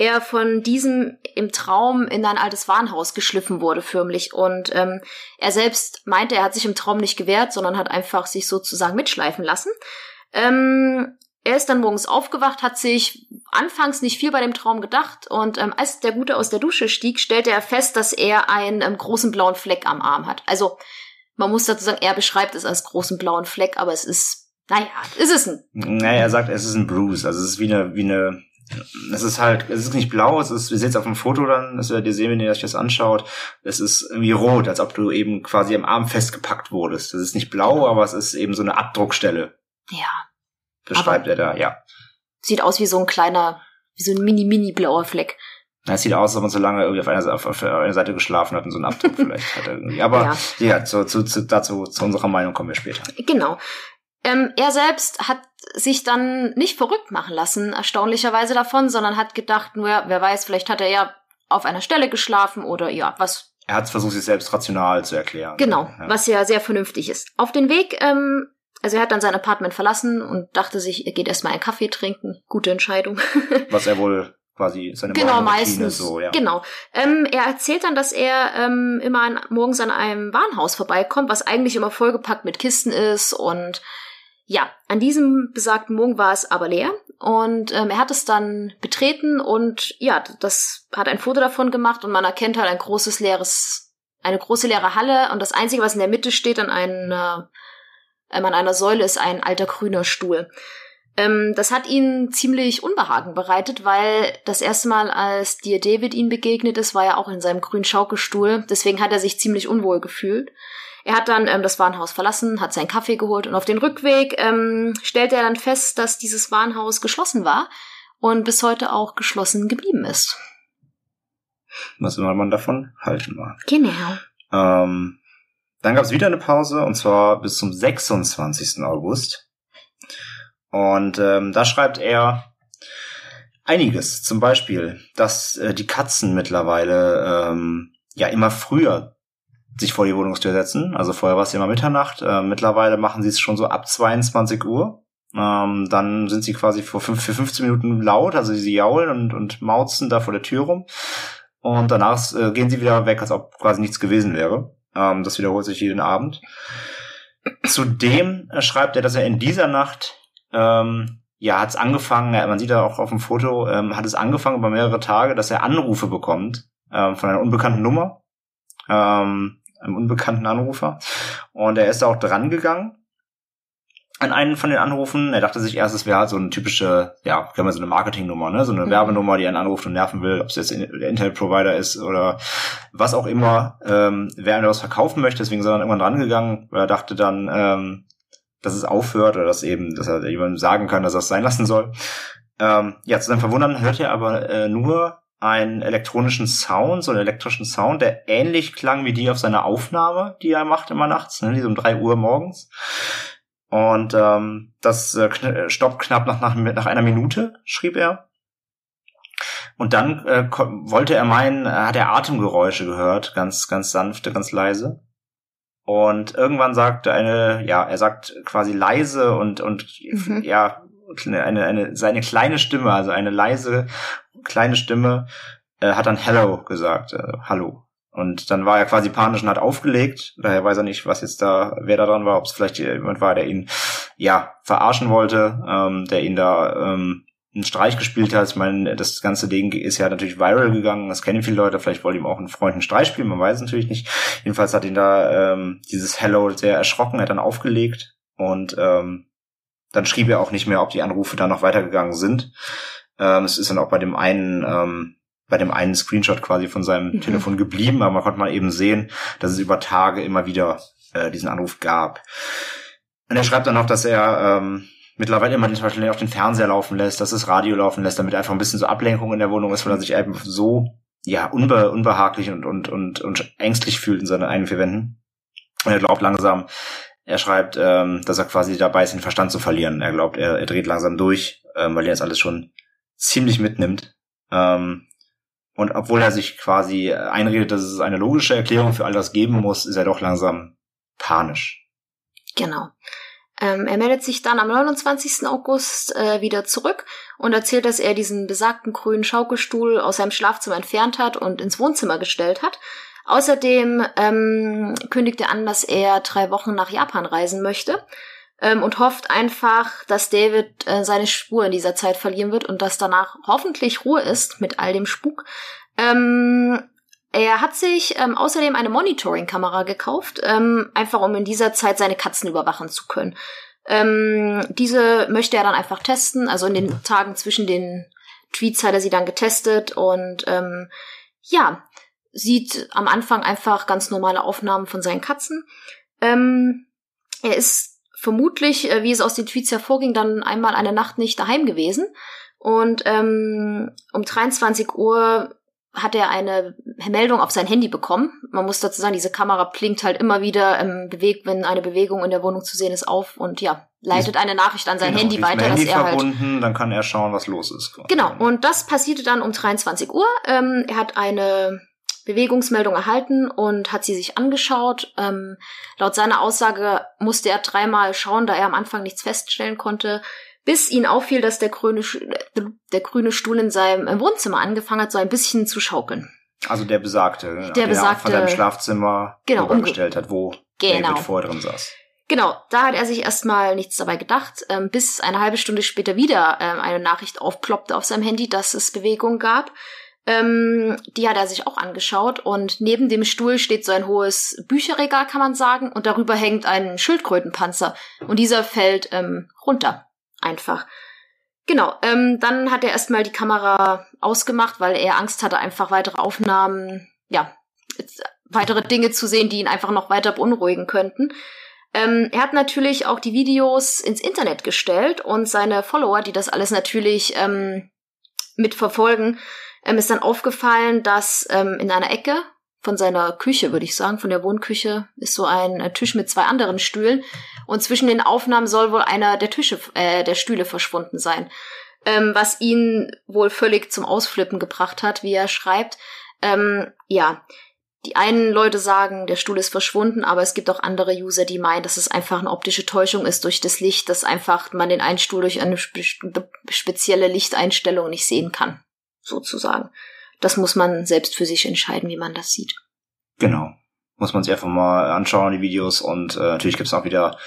er von diesem im Traum in ein altes Warenhaus geschliffen wurde, förmlich. Und ähm, er selbst meinte, er hat sich im Traum nicht gewehrt, sondern hat einfach sich sozusagen mitschleifen lassen. Ähm, er ist dann morgens aufgewacht, hat sich anfangs nicht viel bei dem Traum gedacht und ähm, als der Gute aus der Dusche stieg, stellte er fest, dass er einen ähm, großen blauen Fleck am Arm hat. Also man muss dazu sagen, er beschreibt es als großen blauen Fleck, aber es ist, naja, ist es ein. Naja, er sagt, es ist ein Bruce. Also es ist wie eine, wie eine es ist halt, es ist nicht blau, es ist, wir sehen es auf dem Foto dann, das werdet ihr sehen, wenn ihr euch das anschaut. Es ist irgendwie rot, als ob du eben quasi am Arm festgepackt wurdest. Das ist nicht blau, aber es ist eben so eine Abdruckstelle. Ja. Beschreibt er da, ja. Sieht aus wie so ein kleiner, wie so ein mini-mini blauer Fleck. Es sieht aus, als ob man so lange irgendwie auf einer, auf, auf einer Seite geschlafen hat und so einen Abdruck vielleicht hat irgendwie. Aber ja, ja zu, zu, zu, dazu, zu unserer Meinung kommen wir später. Genau. Ähm, er selbst hat sich dann nicht verrückt machen lassen, erstaunlicherweise davon, sondern hat gedacht, nur, wer weiß, vielleicht hat er ja auf einer Stelle geschlafen oder ja, was. Er hat versucht, sich selbst rational zu erklären. Genau, ja. was ja sehr vernünftig ist. Auf den Weg, ähm, also er hat dann sein Apartment verlassen und dachte sich, er geht erstmal einen Kaffee trinken. Gute Entscheidung. was er wohl quasi seine genau meistens so ja genau ähm, er erzählt dann dass er ähm, immer an, morgens an einem Warenhaus vorbeikommt was eigentlich immer vollgepackt mit Kisten ist und ja, an diesem besagten Morgen war es aber leer und ähm, er hat es dann betreten und ja, das hat ein Foto davon gemacht und man erkennt halt ein großes leeres, eine große leere Halle und das einzige, was in der Mitte steht an einer, ähm, an einer Säule, ist ein alter grüner Stuhl. Ähm, das hat ihn ziemlich Unbehagen bereitet, weil das erste Mal, als dir David ihm begegnet ist, war er auch in seinem grünen Schaukelstuhl. Deswegen hat er sich ziemlich unwohl gefühlt. Er hat dann ähm, das Warenhaus verlassen, hat seinen Kaffee geholt und auf den Rückweg ähm, stellte er dann fest, dass dieses Warenhaus geschlossen war und bis heute auch geschlossen geblieben ist. Was soll man davon halten mag. Genau. Ähm, dann gab es wieder eine Pause und zwar bis zum 26. August. Und ähm, da schreibt er einiges. Zum Beispiel, dass äh, die Katzen mittlerweile ähm, ja immer früher sich vor die Wohnungstür setzen. Also vorher war es immer Mitternacht. Äh, mittlerweile machen sie es schon so ab 22 Uhr. Ähm, dann sind sie quasi für, fünf, für 15 Minuten laut, also sie jaulen und, und mauzen da vor der Tür rum. Und danach äh, gehen sie wieder weg, als ob quasi nichts gewesen wäre. Ähm, das wiederholt sich jeden Abend. Zudem schreibt er, dass er in dieser Nacht ähm, ja, hat es angefangen, man sieht da auch auf dem Foto, ähm, hat es angefangen über mehrere Tage, dass er Anrufe bekommt ähm, von einer unbekannten Nummer. Ähm, einem unbekannten Anrufer. Und er ist da auch dran gegangen an einen von den Anrufen. Er dachte sich erst, es wäre halt so eine typische, ja, können wir so eine Marketingnummer, ne? So eine mhm. Werbenummer, die einen anruft und nerven will, ob es jetzt der Internetprovider ist oder was auch immer, ähm, wer ihm was verkaufen möchte. Deswegen ist er dann irgendwann dran gegangen, weil er dachte dann, ähm, dass es aufhört oder dass eben, dass er jemandem sagen kann, dass er es sein lassen soll. Ähm, ja, zu seinem Verwundern hört er aber äh, nur einen elektronischen Sound, so einen elektrischen Sound, der ähnlich klang wie die auf seiner Aufnahme, die er macht immer nachts, ne, die so um drei Uhr morgens. Und ähm, das äh, kn stoppt knapp nach, nach, nach einer Minute, schrieb er. Und dann äh, wollte er meinen, er hat er Atemgeräusche gehört, ganz, ganz sanfte, ganz leise. Und irgendwann sagte eine, ja, er sagt quasi leise und, und mhm. ja, eine, eine, seine kleine Stimme, also eine leise kleine Stimme äh, hat dann Hello gesagt, äh, Hallo. Und dann war er quasi panisch und hat aufgelegt. Daher weiß er nicht, was jetzt da, wer da dran war, ob es vielleicht jemand war, der ihn ja verarschen wollte, ähm, der ihn da ähm, einen Streich gespielt hat. Ich meine, das ganze Ding ist ja natürlich viral gegangen. Das kennen viele Leute. Vielleicht wollte ihm auch ein Freund einen Streich spielen. Man weiß es natürlich nicht. Jedenfalls hat ihn da ähm, dieses Hello sehr erschrocken. Er hat dann aufgelegt und ähm, dann schrieb er auch nicht mehr, ob die Anrufe da noch weitergegangen sind. Ähm, es ist dann auch bei dem einen, ähm, bei dem einen Screenshot quasi von seinem mhm. Telefon geblieben, aber man konnte mal eben sehen, dass es über Tage immer wieder äh, diesen Anruf gab. Und er schreibt dann noch, dass er ähm, mittlerweile immer zum Beispiel auch den Fernseher laufen lässt, dass das Radio laufen lässt, damit einfach ein bisschen so Ablenkung in der Wohnung ist, weil er sich eben so ja unbe unbehaglich und und und und ängstlich fühlt in seinen eigenen vier Wänden. Und er glaubt langsam, er schreibt, ähm, dass er quasi dabei ist, den Verstand zu verlieren. Er glaubt, er, er dreht langsam durch, ähm, weil er das alles schon ziemlich mitnimmt. Ähm, und obwohl er sich quasi einredet, dass es eine logische Erklärung für all das geben muss, ist er doch langsam panisch. Genau. Ähm, er meldet sich dann am 29. August äh, wieder zurück und erzählt, dass er diesen besagten grünen Schaukelstuhl aus seinem Schlafzimmer entfernt hat und ins Wohnzimmer gestellt hat. Außerdem ähm, kündigt er an, dass er drei Wochen nach Japan reisen möchte ähm, und hofft einfach, dass David äh, seine Spur in dieser Zeit verlieren wird und dass danach hoffentlich Ruhe ist mit all dem Spuk. Ähm, er hat sich ähm, außerdem eine Monitoring-Kamera gekauft, ähm, einfach um in dieser Zeit seine Katzen überwachen zu können. Ähm, diese möchte er dann einfach testen, also in den Tagen zwischen den Tweets hat er sie dann getestet und ähm, ja, sieht am Anfang einfach ganz normale Aufnahmen von seinen Katzen. Ähm, er ist vermutlich, äh, wie es aus den Tweets hervorging, dann einmal eine Nacht nicht daheim gewesen. Und ähm, um 23 Uhr hat er eine Meldung auf sein Handy bekommen. Man muss dazu sagen, diese Kamera blinkt halt immer wieder, ähm, bewegt, wenn eine Bewegung in der Wohnung zu sehen ist, auf und ja, leitet eine Nachricht an sein genau, Handy weiter, Handy dass er halt. verbunden, dann kann er schauen, was los ist. Genau, und das passierte dann um 23 Uhr. Ähm, er hat eine Bewegungsmeldung erhalten und hat sie sich angeschaut. Ähm, laut seiner Aussage musste er dreimal schauen, da er am Anfang nichts feststellen konnte bis ihn auffiel, dass der grüne, der grüne Stuhl in seinem Wohnzimmer angefangen hat, so ein bisschen zu schaukeln. Also der besagte, der den besagte, von seinem Schlafzimmer genau, rübergestellt hat, wo genau. David vorher drin saß. Genau, da hat er sich erstmal nichts dabei gedacht, ähm, bis eine halbe Stunde später wieder ähm, eine Nachricht aufploppte auf seinem Handy, dass es Bewegung gab. Ähm, die hat er sich auch angeschaut und neben dem Stuhl steht so ein hohes Bücherregal, kann man sagen, und darüber hängt ein Schildkrötenpanzer und dieser fällt ähm, runter einfach. Genau, ähm, dann hat er erstmal die Kamera ausgemacht, weil er Angst hatte, einfach weitere Aufnahmen, ja, weitere Dinge zu sehen, die ihn einfach noch weiter beunruhigen könnten. Ähm, er hat natürlich auch die Videos ins Internet gestellt und seine Follower, die das alles natürlich ähm, mitverfolgen, ähm, ist dann aufgefallen, dass ähm, in einer Ecke von seiner Küche, würde ich sagen, von der Wohnküche, ist so ein äh, Tisch mit zwei anderen Stühlen. Und zwischen den Aufnahmen soll wohl einer der Tische, äh, der Stühle verschwunden sein. Ähm, was ihn wohl völlig zum Ausflippen gebracht hat, wie er schreibt. Ähm, ja, die einen Leute sagen, der Stuhl ist verschwunden, aber es gibt auch andere User, die meinen, dass es einfach eine optische Täuschung ist durch das Licht, dass einfach man den einen Stuhl durch eine spe spezielle Lichteinstellung nicht sehen kann, sozusagen das muss man selbst für sich entscheiden, wie man das sieht. Genau. Muss man sich einfach mal anschauen, die Videos. Und äh, natürlich gibt es auch wieder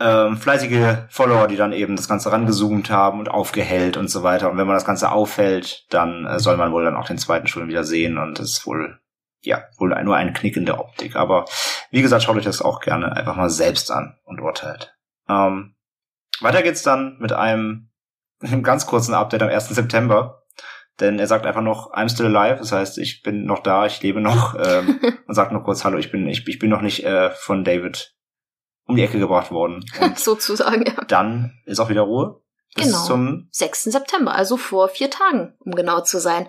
ähm, fleißige Follower, die dann eben das Ganze rangezoomt haben und aufgehellt und so weiter. Und wenn man das Ganze aufhält, dann äh, soll man wohl dann auch den zweiten Stuhl wieder sehen. Und das ist wohl, ja, wohl nur ein Knick in der Optik. Aber wie gesagt, schaut euch das auch gerne einfach mal selbst an und urteilt. Ähm, weiter geht's dann mit einem, einem ganz kurzen Update am 1. September. Denn er sagt einfach noch, I'm still alive, das heißt, ich bin noch da, ich lebe noch ähm, und sagt nur kurz, hallo, ich bin, ich, ich bin noch nicht äh, von David um die Ecke gebracht worden. Sozusagen, ja. Dann ist auch wieder Ruhe. Bis genau. zum 6. September, also vor vier Tagen, um genau zu sein.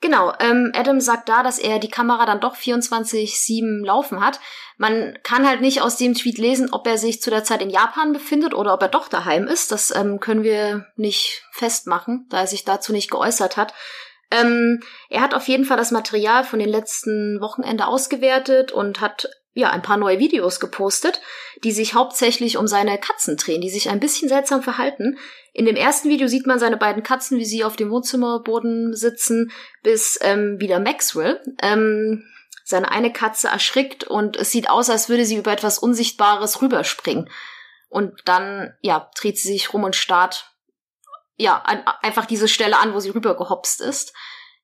Genau, ähm, Adam sagt da, dass er die Kamera dann doch 24-7 laufen hat. Man kann halt nicht aus dem Tweet lesen, ob er sich zu der Zeit in Japan befindet oder ob er doch daheim ist. Das ähm, können wir nicht festmachen, da er sich dazu nicht geäußert hat. Ähm, er hat auf jeden Fall das Material von den letzten Wochenende ausgewertet und hat ja ein paar neue Videos gepostet, die sich hauptsächlich um seine Katzen drehen, die sich ein bisschen seltsam verhalten. In dem ersten Video sieht man seine beiden Katzen, wie sie auf dem Wohnzimmerboden sitzen, bis ähm, wieder Maxwell. Ähm, seine eine Katze erschrickt und es sieht aus, als würde sie über etwas Unsichtbares rüberspringen. Und dann, ja, dreht sie sich rum und starrt, ja, an, einfach diese Stelle an, wo sie rübergehopst ist.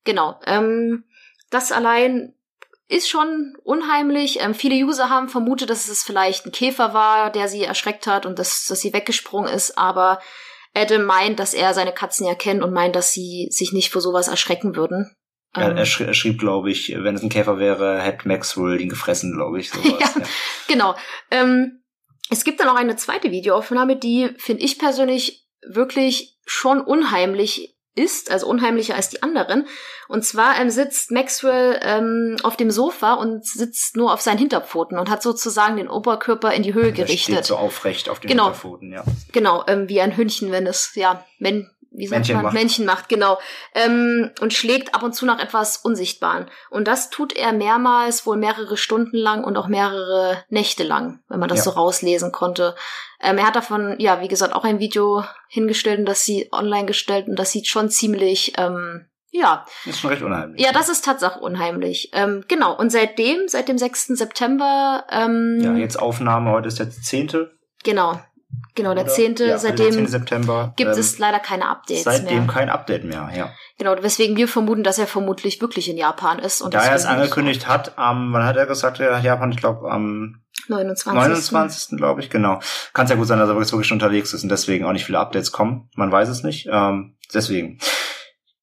Genau. Ähm, das allein ist schon unheimlich. Ähm, viele User haben vermutet, dass es vielleicht ein Käfer war, der sie erschreckt hat und dass, dass sie weggesprungen ist, aber Adam meint, dass er seine Katzen ja kennt und meint, dass sie sich nicht vor sowas erschrecken würden. Ja, er, schrie, er schrieb, glaube ich, wenn es ein Käfer wäre, hätte Maxwell ihn gefressen, glaube ich. Sowas, ja, ja. Genau. Ähm, es gibt dann auch eine zweite Videoaufnahme, die finde ich persönlich wirklich schon unheimlich ist, also unheimlicher als die anderen. Und zwar ähm, sitzt Maxwell ähm, auf dem Sofa und sitzt nur auf seinen Hinterpfoten und hat sozusagen den Oberkörper in die Höhe Der gerichtet. steht so aufrecht auf den Genau. Hinterpfoten, ja. Genau, ähm, wie ein Hündchen, wenn es, ja, wenn, wie sagt Männchen man, macht. Männchen macht, genau. Ähm, und schlägt ab und zu nach etwas Unsichtbaren. Und das tut er mehrmals, wohl mehrere Stunden lang und auch mehrere Nächte lang, wenn man das Ja. so rauslesen konnte. Ähm, er hat davon, ja, wie gesagt, auch ein Video hingestellt und das sie online gestellt und das sieht schon ziemlich, ähm, ja, Ist schon recht unheimlich. ja, das ist Tatsache unheimlich. Ähm, genau, und seitdem, seit dem 6. September, ähm, Ja, jetzt Aufnahme, heute ist der 10. genau, genau, der oder? 10. Ja, also der seitdem 10. September. gibt ähm, es leider keine Updates seitdem mehr. kein Update mehr, ja. Genau, weswegen wir vermuten, dass er vermutlich wirklich in Japan ist. Und da er es angekündigt hat, am, wann hat er gesagt, ja, Japan, ich glaube am 29. 29. glaube ich, genau. Kann es ja gut sein, dass er wirklich unterwegs ist und deswegen auch nicht viele Updates kommen. Man weiß es nicht. Ähm, deswegen.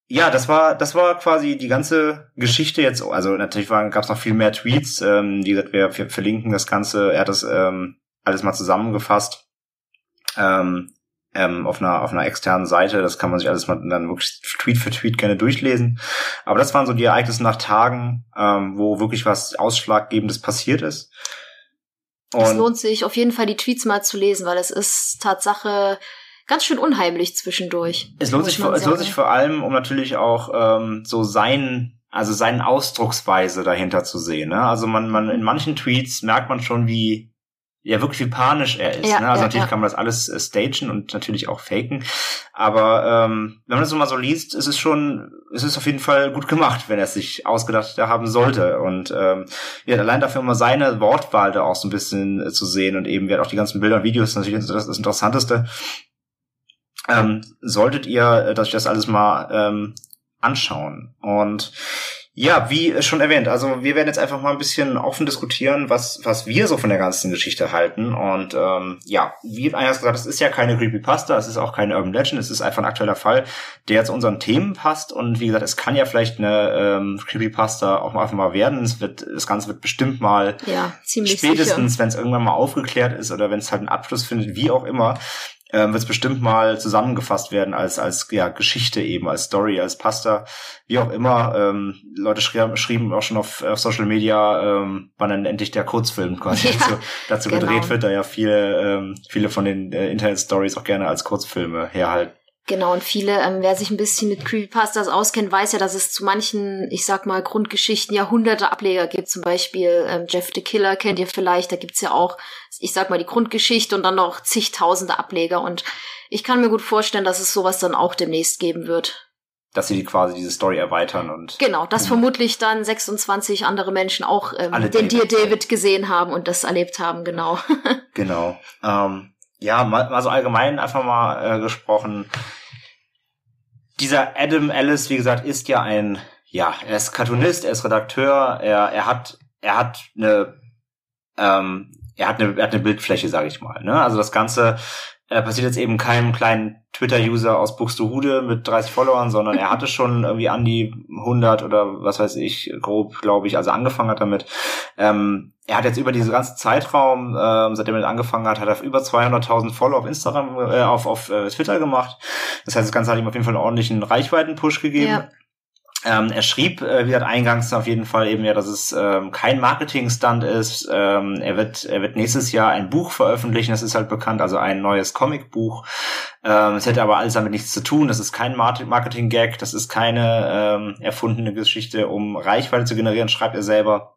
Ja, das war, das war quasi die ganze Geschichte jetzt. Also natürlich gab es noch viel mehr Tweets. Ähm, wie gesagt, wir, wir verlinken das Ganze. Er hat das ähm, alles mal zusammengefasst. Ähm, ähm, auf einer auf einer externen Seite. Das kann man sich alles mal dann wirklich Tweet für Tweet gerne durchlesen. Aber das waren so die Ereignisse nach Tagen, ähm, wo wirklich was Ausschlaggebendes passiert ist. Es Und- lohnt sich auf jeden Fall, die Tweets mal zu lesen, weil es ist Tatsache ganz schön unheimlich zwischendurch. Es lohnt sich, vor, es lohnt sich vor allem, um natürlich auch ähm, so sein, also seine Ausdrucksweise dahinter zu sehen. Ne? Also man, man in manchen Tweets merkt man schon, wie ja wirklich wie panisch er ist. Ja, ne? Also ja, natürlich ja. kann man das alles äh, stagen und natürlich auch faken. Aber ähm, wenn man das so mal so liest, ist es schon, ist es auf jeden Fall gut gemacht, wenn er es sich ausgedacht haben sollte. Und ähm, ja, allein dafür immer seine Wortwahl da auch so ein bisschen äh, zu sehen und eben ja auch die ganzen Bilder und Videos natürlich das, das Interessanteste. Ähm, solltet ihr äh, dass ich das alles mal ähm, anschauen. Und ja, wie schon erwähnt, also wir werden jetzt einfach mal ein bisschen offen diskutieren, was, was wir so von der ganzen Geschichte halten. Und ähm, ja, wie eingangs gesagt, es ist ja keine Creepypasta, es ist auch keine Urban Legend, es ist einfach ein aktueller Fall, der zu unseren Themen passt. Und wie gesagt, es kann ja vielleicht eine ähm, Creepypasta auch mal einfach mal werden. Es wird, das Ganze wird bestimmt mal Ja, spätestens, wenn es irgendwann mal aufgeklärt ist oder wenn es halt einen Abschluss findet, wie auch immer, ähm, wird es bestimmt mal zusammengefasst werden als als ja Geschichte eben, als Story, als Pasta, wie auch immer. Ähm, Leute schrieben, schrieben auch schon auf, auf Social Media, ähm, wann dann endlich der Kurzfilm quasi Ja, dazu, dazu genau. gedreht wird, da ja viele ähm, viele von den äh, Internet-Stories auch gerne als Kurzfilme herhalten. Genau, und viele, ähm, wer sich ein bisschen mit Creepypastas auskennt, weiß ja, dass es zu manchen, ich sag mal, Grundgeschichten ja hunderte Ableger gibt. Zum Beispiel ähm, Jeff the Killer kennt ihr vielleicht, da gibt's ja auch, ich sag mal, die Grundgeschichte und dann noch zigtausende Ableger. Und ich kann mir gut vorstellen, dass es sowas dann auch demnächst geben wird. Dass sie die quasi diese Story erweitern und Genau, dass Mhm. vermutlich dann 26 andere Menschen auch ähm, den Dear Davids. David gesehen haben und das erlebt haben, genau. Genau. Ähm, ja, mal, mal so allgemein einfach mal äh, gesprochen. Dieser Adam Ellis, wie gesagt, ist ja ein, ja, er ist Cartoonist, er ist Redakteur, er, er hat, er hat eine, ähm, er hat eine, er hat eine Bildfläche, sage ich mal. Ne? Also das Ganze äh, passiert jetzt eben keinem kleinen Twitter-User aus Buxtehude mit 30 Followern, sondern er hatte schon irgendwie an die 100 oder was weiß ich, grob, glaube ich, also angefangen hat damit. Ähm, er hat jetzt über diesen ganzen Zeitraum, ähm, seitdem er angefangen hat, hat er über 200.000 Follower auf Instagram, äh, auf, auf äh, Twitter gemacht. Das heißt, das Ganze hat ihm auf jeden Fall einen ordentlichen Reichweiten-Push gegeben. Ja. Ähm, er schrieb, äh, wie hat eingangs auf jeden Fall eben ja, dass es ähm, kein Marketing-Stunt ist. Ähm, er wird, er wird nächstes Jahr ein Buch veröffentlichen, das ist halt bekannt, also ein neues Comicbuch. Ähm, es hätte aber alles damit nichts zu tun. Das ist kein Mar- Marketing-Gag, das ist keine ähm, erfundene Geschichte, um Reichweite zu generieren, schreibt er selber.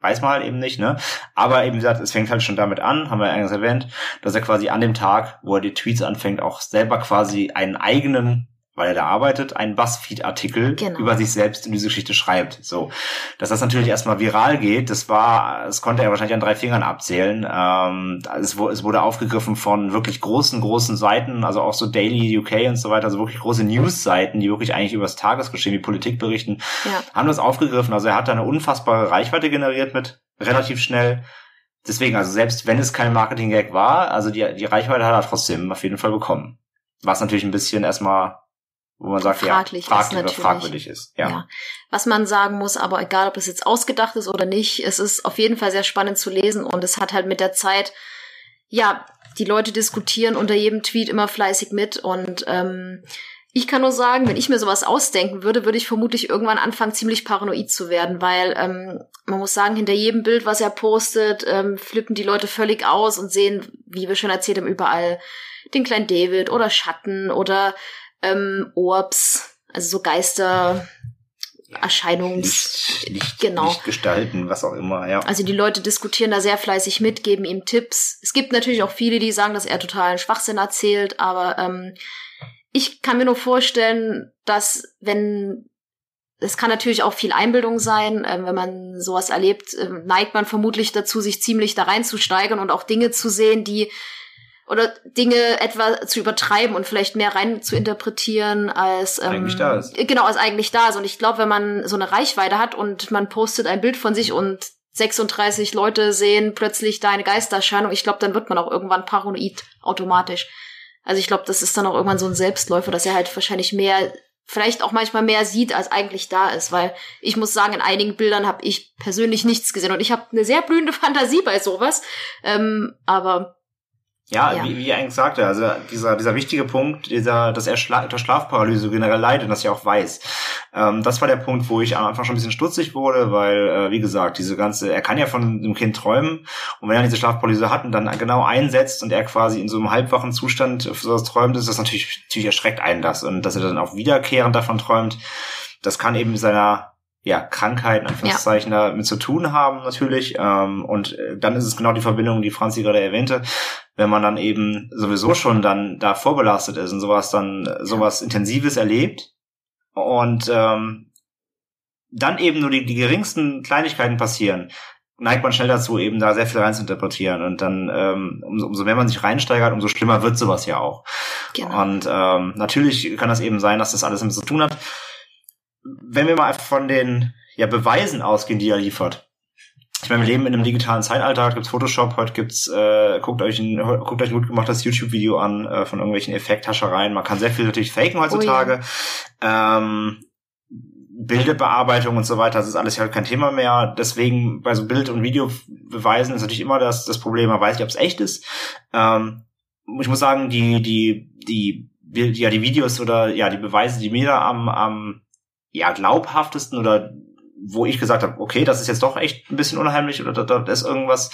Weiß man halt eben nicht, ne? Aber eben wie gesagt, es fängt halt schon damit an, haben wir eingangs erwähnt, dass er quasi an dem Tag, wo er die Tweets anfängt, auch selber quasi einen eigenen weil er da arbeitet, einen Buzzfeed-Artikel Genau. über sich selbst in diese Geschichte schreibt. So, dass das natürlich erstmal viral geht, das war, das konnte er wahrscheinlich an drei Fingern abzählen. Ähm, es, es wurde aufgegriffen von wirklich großen, großen Seiten, also auch so Daily UK und so weiter, also wirklich große News-Seiten, die wirklich eigentlich über das Tagesgeschehen, wie Politik berichten, Ja. haben das aufgegriffen. Also er hat da eine unfassbare Reichweite generiert mit relativ schnell. Deswegen, also selbst wenn es kein Marketing-Gag war, also die, die Reichweite hat er trotzdem auf jeden Fall bekommen. Was natürlich ein bisschen erstmal, wo man sagt, Fraglich ist ja, fraglich natürlich. fragwürdig ist. Ja. Ja. Was man sagen muss, aber egal, ob es jetzt ausgedacht ist oder nicht, es ist auf jeden Fall sehr spannend zu lesen und es hat halt mit der Zeit, ja, die Leute diskutieren unter jedem Tweet immer fleißig mit und ähm, ich kann nur sagen, wenn ich mir sowas ausdenken würde, würde ich vermutlich irgendwann anfangen, ziemlich paranoid zu werden, weil ähm, man muss sagen, hinter jedem Bild, was er postet, ähm, flippen die Leute völlig aus und sehen, wie wir schon erzählt haben, überall den kleinen David oder Schatten oder ähm, Orbs, also so Geister. Erscheinungs Licht, Licht, genau. Lichtgestalten, was auch immer, ja. Also die Leute diskutieren da sehr fleißig mit, geben ihm Tipps. Es gibt natürlich auch viele, die sagen, dass er totalen Schwachsinn erzählt, aber ähm, ich kann mir nur vorstellen, dass wenn es kann natürlich auch viel Einbildung sein, äh, wenn man sowas erlebt, äh, neigt man vermutlich dazu, sich ziemlich da reinzusteigern und auch Dinge zu sehen, die oder Dinge etwa zu übertreiben und vielleicht mehr rein zu interpretieren als ähm, eigentlich da ist. Genau, als eigentlich da ist. Und ich glaube, wenn man so eine Reichweite hat und man postet ein Bild von sich und 36 Leute sehen plötzlich deine Geistererscheinung, ich glaube, dann wird man auch irgendwann paranoid automatisch. Also ich glaube, das ist dann auch irgendwann so ein Selbstläufer, dass er halt wahrscheinlich mehr, vielleicht auch manchmal mehr sieht, als eigentlich da ist. Weil ich muss sagen, in einigen Bildern habe ich persönlich nichts gesehen. Und ich habe eine sehr blühende Fantasie bei sowas. Ähm, aber ja, ja, Wie, wie er eigentlich sagte, also dieser, dieser wichtige Punkt, dieser, dass er Schla der Schlafparalyse generell leidet und das ja auch weiß. Ähm, das war der Punkt, wo ich am Anfang schon ein bisschen stutzig wurde, weil, äh, wie gesagt, diese ganze, er kann ja von dem Kind träumen und wenn er diese Schlafparalyse hat und dann genau einsetzt und er quasi in so einem halbwachen Zustand für sowas träumt, ist das natürlich, natürlich erschreckt einen das und dass er dann auch wiederkehrend davon träumt, das kann eben seiner ja, Krankheiten, Anführungszeichen, ja. damit zu tun haben natürlich. Ähm, und äh, dann ist es genau die Verbindung, die Franzi gerade erwähnte, wenn man dann eben sowieso schon dann da vorbelastet ist und sowas dann, sowas Intensives erlebt und ähm, dann eben nur die, die geringsten Kleinigkeiten passieren, neigt man schnell dazu, eben da sehr viel reinzuinterpretieren. Und dann, ähm, umso, umso mehr man sich reinsteigert, umso schlimmer wird sowas ja auch. Genau. Und ähm, natürlich kann das eben sein, dass das alles damit zu tun hat wenn wir mal von den ja, Beweisen ausgehen, die er liefert. Ich meine, wir leben in einem digitalen Zeitalter, heute gibt's Photoshop, heute gibt's, äh, guckt euch ein, guckt euch ein gut gemachtes YouTube-Video an äh, von irgendwelchen Effekthaschereien. Man kann sehr viel natürlich faken heutzutage. Oh ja. ähm, Bilderbearbeitung und so weiter, das ist alles ja kein Thema mehr. Deswegen bei so Bild- und Videobeweisen ist natürlich immer das, das Problem, man weiß nicht, ob es echt ist. Ähm, ich muss sagen, die, die, die, ja, die Videos oder ja, die Beweise, die mir da am, am ja, glaubhaftesten oder wo ich gesagt habe, okay, das ist jetzt doch echt ein bisschen unheimlich oder da, da ist irgendwas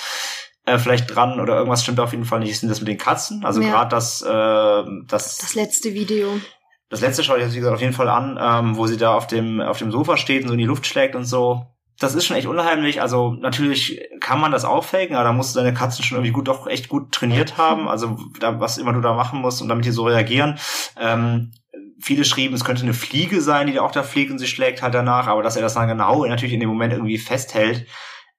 äh, vielleicht dran oder irgendwas stimmt auf jeden Fall nicht, sind das mit den Katzen. Also ja. gerade das, äh, das. Das letzte Video. Das letzte schaue ich jetzt, wie gesagt, auf jeden Fall an, ähm, wo sie da auf dem, auf dem Sofa steht und so in die Luft schlägt und so. Das ist schon echt unheimlich. Also natürlich kann man das auch faken, aber da musst du deine Katzen schon irgendwie gut, doch echt gut trainiert haben. Also da, was immer du da machen musst und damit die so reagieren. Ähm, viele schrieben, es könnte eine Fliege sein, die auch da fliegt und sie schlägt halt danach, aber dass er das dann genau natürlich in dem Moment irgendwie festhält,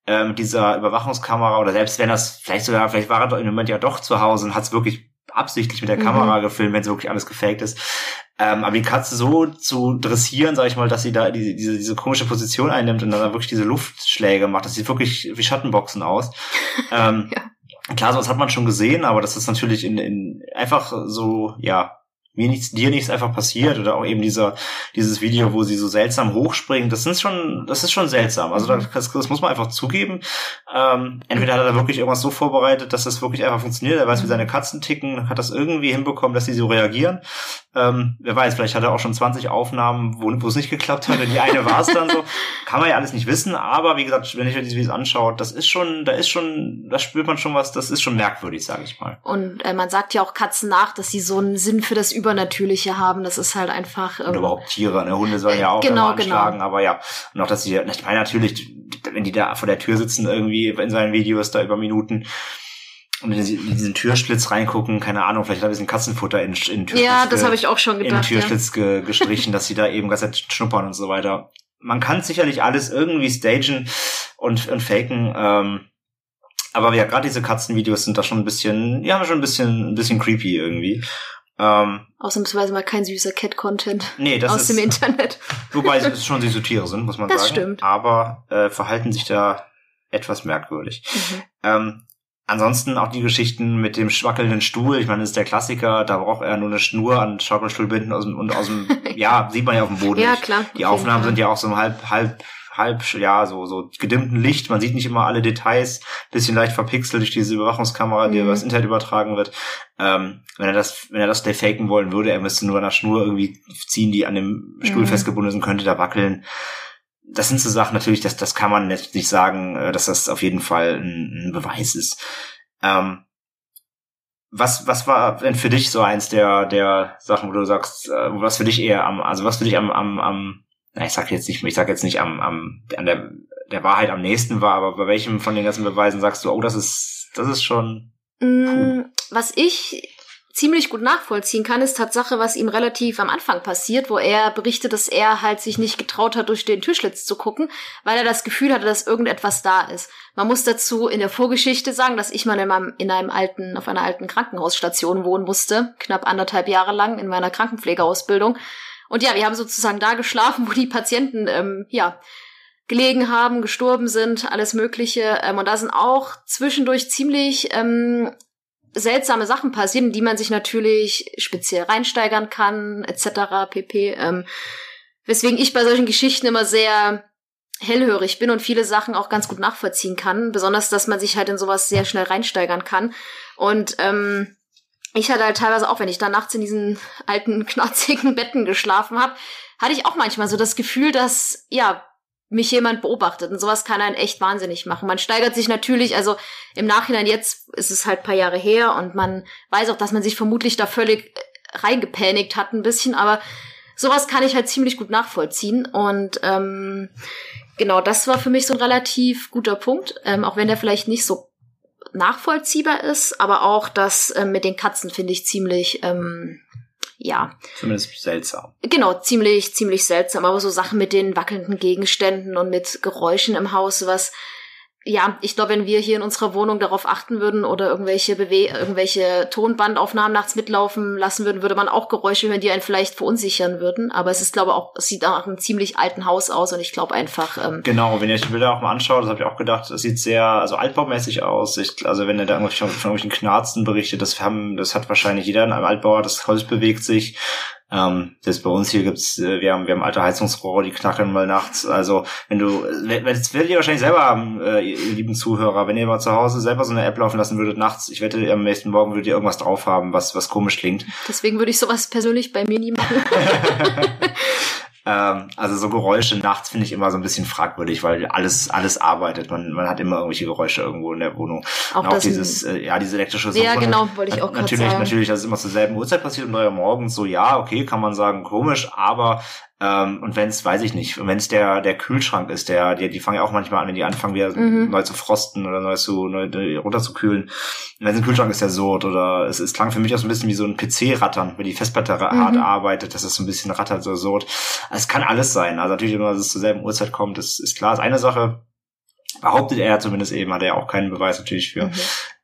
äh, mit dieser Überwachungskamera oder selbst wenn das vielleicht sogar, vielleicht war er doch in dem Moment ja doch zu Hause und hat es wirklich absichtlich mit der mhm. Kamera gefilmt, wenn es wirklich alles gefaked ist. Ähm, aber die Katze so zu dressieren, sag ich mal, dass sie da diese, diese, diese komische Position einnimmt und dann wirklich diese Luftschläge macht, das sieht wirklich wie Schattenboxen aus. ähm, ja. Klar, sowas hat man schon gesehen, aber das ist natürlich in, in einfach so, ja, mir nichts, dir nichts einfach passiert oder auch eben dieser, dieses Video, wo sie so seltsam hochspringen, das sind schon, das ist schon seltsam. Also das, das muss man einfach zugeben. Ähm, entweder hat er da wirklich irgendwas so vorbereitet, dass das wirklich einfach funktioniert. Er weiß, wie seine Katzen ticken, hat das irgendwie hinbekommen, dass sie so reagieren. Ähm, wer weiß, vielleicht hat er auch schon 20 Aufnahmen, wo, wo es nicht geklappt hat. Und die eine war es dann so. Kann man ja alles nicht wissen. Aber wie gesagt, wenn ich mir diese Videos anschaue, das ist schon, da ist schon, da spürt man schon was. Das ist schon merkwürdig, sage ich mal. Und äh, man sagt ja auch Katzen nach, dass sie so einen Sinn für das Übernatürliche haben. Das ist halt einfach. Ähm, und überhaupt Tiere, ne? Hunde sollen ja auch genau, genau. anschlagen, aber ja. Und auch, dass sie, ich meine natürlich, wenn die da vor der Tür sitzen irgendwie in seinen Videos da über Minuten und in diesen Türschlitz reingucken, keine Ahnung, vielleicht hat ein bisschen Katzenfutter in, in Türschlitz. Ja, das habe ich auch schon gedacht. In den Türschlitz ja. ge, gestrichen, dass sie da eben ganz schnuppern und so weiter. Man kann sicherlich alles irgendwie stagen und, und faken. Ähm, aber ja, gerade diese Katzenvideos sind da schon ein bisschen, ja, schon ein bisschen, ein bisschen creepy irgendwie. Ähm, Ausnahmsweise mal kein süßer Cat-Content nee, das aus ist, dem Internet. Wobei es schon süße Tiere sind, muss man das sagen. Das stimmt. Aber äh, verhalten sich da etwas merkwürdig. Mhm. Ähm, Ansonsten auch die Geschichten mit dem schwackelnden Stuhl. Ich meine, das ist der Klassiker. Da braucht er nur eine Schnur an Schaukelstuhl binden aus dem, und aus dem, ja, sieht man ja auf dem Boden. ja, nicht. klar. Die Aufnahmen sind ja auch so halb, halb, halb, ja, so, so gedimmten Licht. Man sieht nicht immer alle Details, bisschen leicht verpixelt durch diese Überwachungskamera, die mhm. über das Internet übertragen wird. Ähm, wenn er das, wenn er das defaken wollen würde, er müsste nur an der Schnur irgendwie ziehen, die an dem Stuhl mhm. festgebunden sind, könnte da wackeln. Das sind so Sachen natürlich, das, das kann man nicht sagen, äh, dass das auf jeden Fall ein, ein Beweis ist. Ähm, was, was war denn für dich so eins der, der Sachen, wo du sagst, äh, was für dich eher am, also was für dich am, am, am na, ich sag jetzt nicht, ich sag jetzt nicht am, am, an der, der Wahrheit am nächsten war, aber bei welchem von den ganzen Beweisen sagst du, oh, das ist, das ist schon. Mm, puh. Was ich ziemlich gut nachvollziehen kann, ist Tatsache, was ihm relativ am Anfang passiert, wo er berichtet, dass er halt sich nicht getraut hat, durch den Türschlitz zu gucken, weil er das Gefühl hatte, dass irgendetwas da ist. Man muss dazu in der Vorgeschichte sagen, dass ich mal in, meinem, in einem alten, auf einer alten Krankenhausstation wohnen musste, knapp anderthalb Jahre lang in meiner Krankenpflegeausbildung. Und ja, wir haben sozusagen da geschlafen, wo die Patienten, ähm, ja, gelegen haben, gestorben sind, alles Mögliche. Ähm, und da sind auch zwischendurch ziemlich ähm, seltsame Sachen passieren, die man sich natürlich speziell reinsteigern kann, etc. pp. Ähm, weswegen ich bei solchen Geschichten immer sehr hellhörig bin und viele Sachen auch ganz gut nachvollziehen kann. Besonders, dass man sich halt in sowas sehr schnell reinsteigern kann. Und ähm, ich hatte halt teilweise auch, wenn ich da nachts in diesen alten, knarzigen Betten geschlafen habe, hatte ich auch manchmal so das Gefühl, dass, ja, mich jemand beobachtet. Und sowas kann einen echt wahnsinnig machen. Man steigert sich natürlich, also im Nachhinein jetzt ist es halt paar Jahre her und man weiß auch, dass man sich vermutlich da völlig äh, reingepanikt hat ein bisschen, aber sowas kann ich halt ziemlich gut nachvollziehen. Und ähm, genau, das war für mich so ein relativ guter Punkt, ähm, auch wenn der vielleicht nicht so nachvollziehbar ist, aber auch das ähm, mit den Katzen finde ich ziemlich ähm, ja. Zumindest seltsam. Genau, ziemlich, ziemlich seltsam. Aber so Sachen mit den wackelnden Gegenständen und mit Geräuschen im Haus, was ja, ich glaube, wenn wir hier in unserer Wohnung darauf achten würden oder irgendwelche Bewe irgendwelche Tonbandaufnahmen nachts mitlaufen lassen würden, würde man auch Geräusche hören, die einen vielleicht verunsichern würden. Aber es ist, glaube ich, auch, es sieht nach einem ziemlich alten Haus aus und ich glaube einfach. Ähm, genau, wenn ihr euch die Bilder auch mal anschaut, das habe ich auch gedacht, es sieht sehr, also altbaumäßig aus. Ich, also wenn ihr da irgendwelche, von irgendwelchen Knarzen berichtet, das haben, das hat wahrscheinlich jeder in einem Altbauer, das Holz bewegt sich. Ähm, das bei uns hier gibt's, äh, wir haben, wir haben alte Heizungsrohre, die knacken mal nachts. Also wenn du, das werdet ihr wahrscheinlich selber haben, äh, ihr lieben Zuhörer, wenn ihr mal zu Hause selber so eine App laufen lassen würdet nachts, ich wette, am nächsten Morgen würdet ihr irgendwas drauf haben, was, was komisch klingt. Deswegen würde ich sowas persönlich bei mir nie machen. Ähm, also so Geräusche nachts finde ich immer so ein bisschen fragwürdig, weil alles alles arbeitet. Man, man hat immer irgendwelche Geräusche irgendwo in der Wohnung. Auch, auch dieses, äh, ja, diese elektrische Suche. Ja, genau, wollte ich auch Natürlich, sagen. natürlich, dass es immer zur selben Uhrzeit passiert um drei Uhr morgens. So, ja, okay, kann man sagen, komisch, aber ähm, und wenn es, weiß ich nicht, wenn es der der Kühlschrank ist, der, die, die fangen ja auch manchmal an, wenn die anfangen wieder mhm. neu zu frosten oder neu zu neu, runterzukühlen. Wenn es ein Kühlschrank ist, der sort oder es, es klang für mich auch so ein bisschen wie so ein PC-Rattern, wenn die Festplatte mhm. hart arbeitet, dass es so ein bisschen rattert oder sort. Es kann alles sein. Also natürlich, wenn es zur selben Uhrzeit kommt, ist, ist klar. ist eine Sache. Behauptet er zumindest eben, hat er ja auch keinen Beweis natürlich für. Mhm.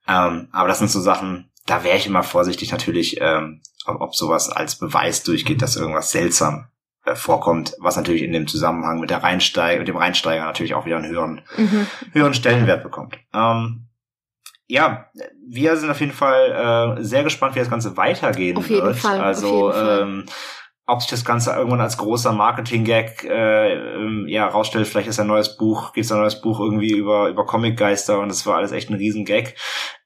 Ähm, aber das sind so Sachen, da wäre ich immer vorsichtig natürlich, ähm, ob, ob sowas als Beweis durchgeht, dass irgendwas seltsam äh, vorkommt, was natürlich in dem Zusammenhang mit der Reinsteiger, mit dem Reinsteiger natürlich auch wieder einen höheren, mhm. höheren Stellenwert bekommt. Ähm, ja, wir sind auf jeden Fall äh, sehr gespannt, wie das Ganze weitergehen auf jeden wird. Fall, also auf jeden Fall. Ähm, ob sich das Ganze irgendwann als großer Marketing-Gag äh, ähm, ja rausstellt, vielleicht ist ein neues Buch, gibt es ein neues Buch irgendwie über über Comic-Geister und das war alles echt ein riesen Gag.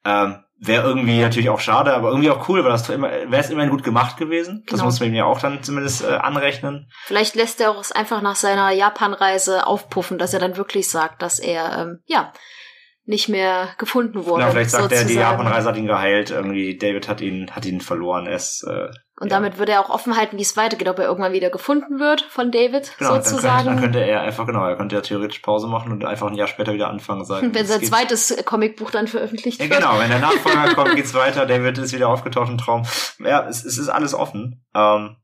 Ähm, Wäre irgendwie natürlich auch schade, aber irgendwie auch cool, weil das wäre es immerhin gut gemacht gewesen. Genau. Das muss man ihm ja auch dann zumindest äh, anrechnen. Vielleicht lässt er auch es einfach nach seiner Japan-Reise aufpuffen, dass er dann wirklich sagt, dass er, ähm, ja, nicht mehr gefunden wurde. Ja, vielleicht sagt sozusagen. er, die Japan-Reise hat ihn geheilt, irgendwie David hat ihn, hat ihn verloren. Es, äh, und ja. damit würde er auch offen halten, wie es weitergeht, ob er irgendwann wieder gefunden wird von David, genau, sozusagen. Dann könnte, dann könnte er einfach, genau, er könnte ja theoretisch Pause machen und einfach ein Jahr später wieder anfangen sagen. Wenn sein zweites Comicbuch dann veröffentlicht ja, wird. Genau, wenn der Nachfolger kommt, geht's weiter, David ist wieder aufgetaucht im Traum. Ja, es, es ist alles offen. Ähm,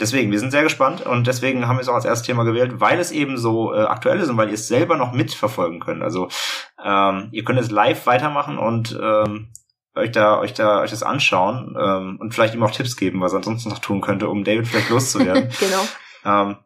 deswegen, wir sind sehr gespannt und deswegen haben wir es auch als erstes Thema gewählt, weil es eben so äh, aktuell ist und weil ihr es selber noch mitverfolgen könnt. Also ähm, ihr könnt es live weitermachen und ähm, euch da, euch da, euch das anschauen ähm, und vielleicht ihm auch Tipps geben, was er ansonsten noch tun könnte, um David vielleicht loszuwerden. genau. Ähm,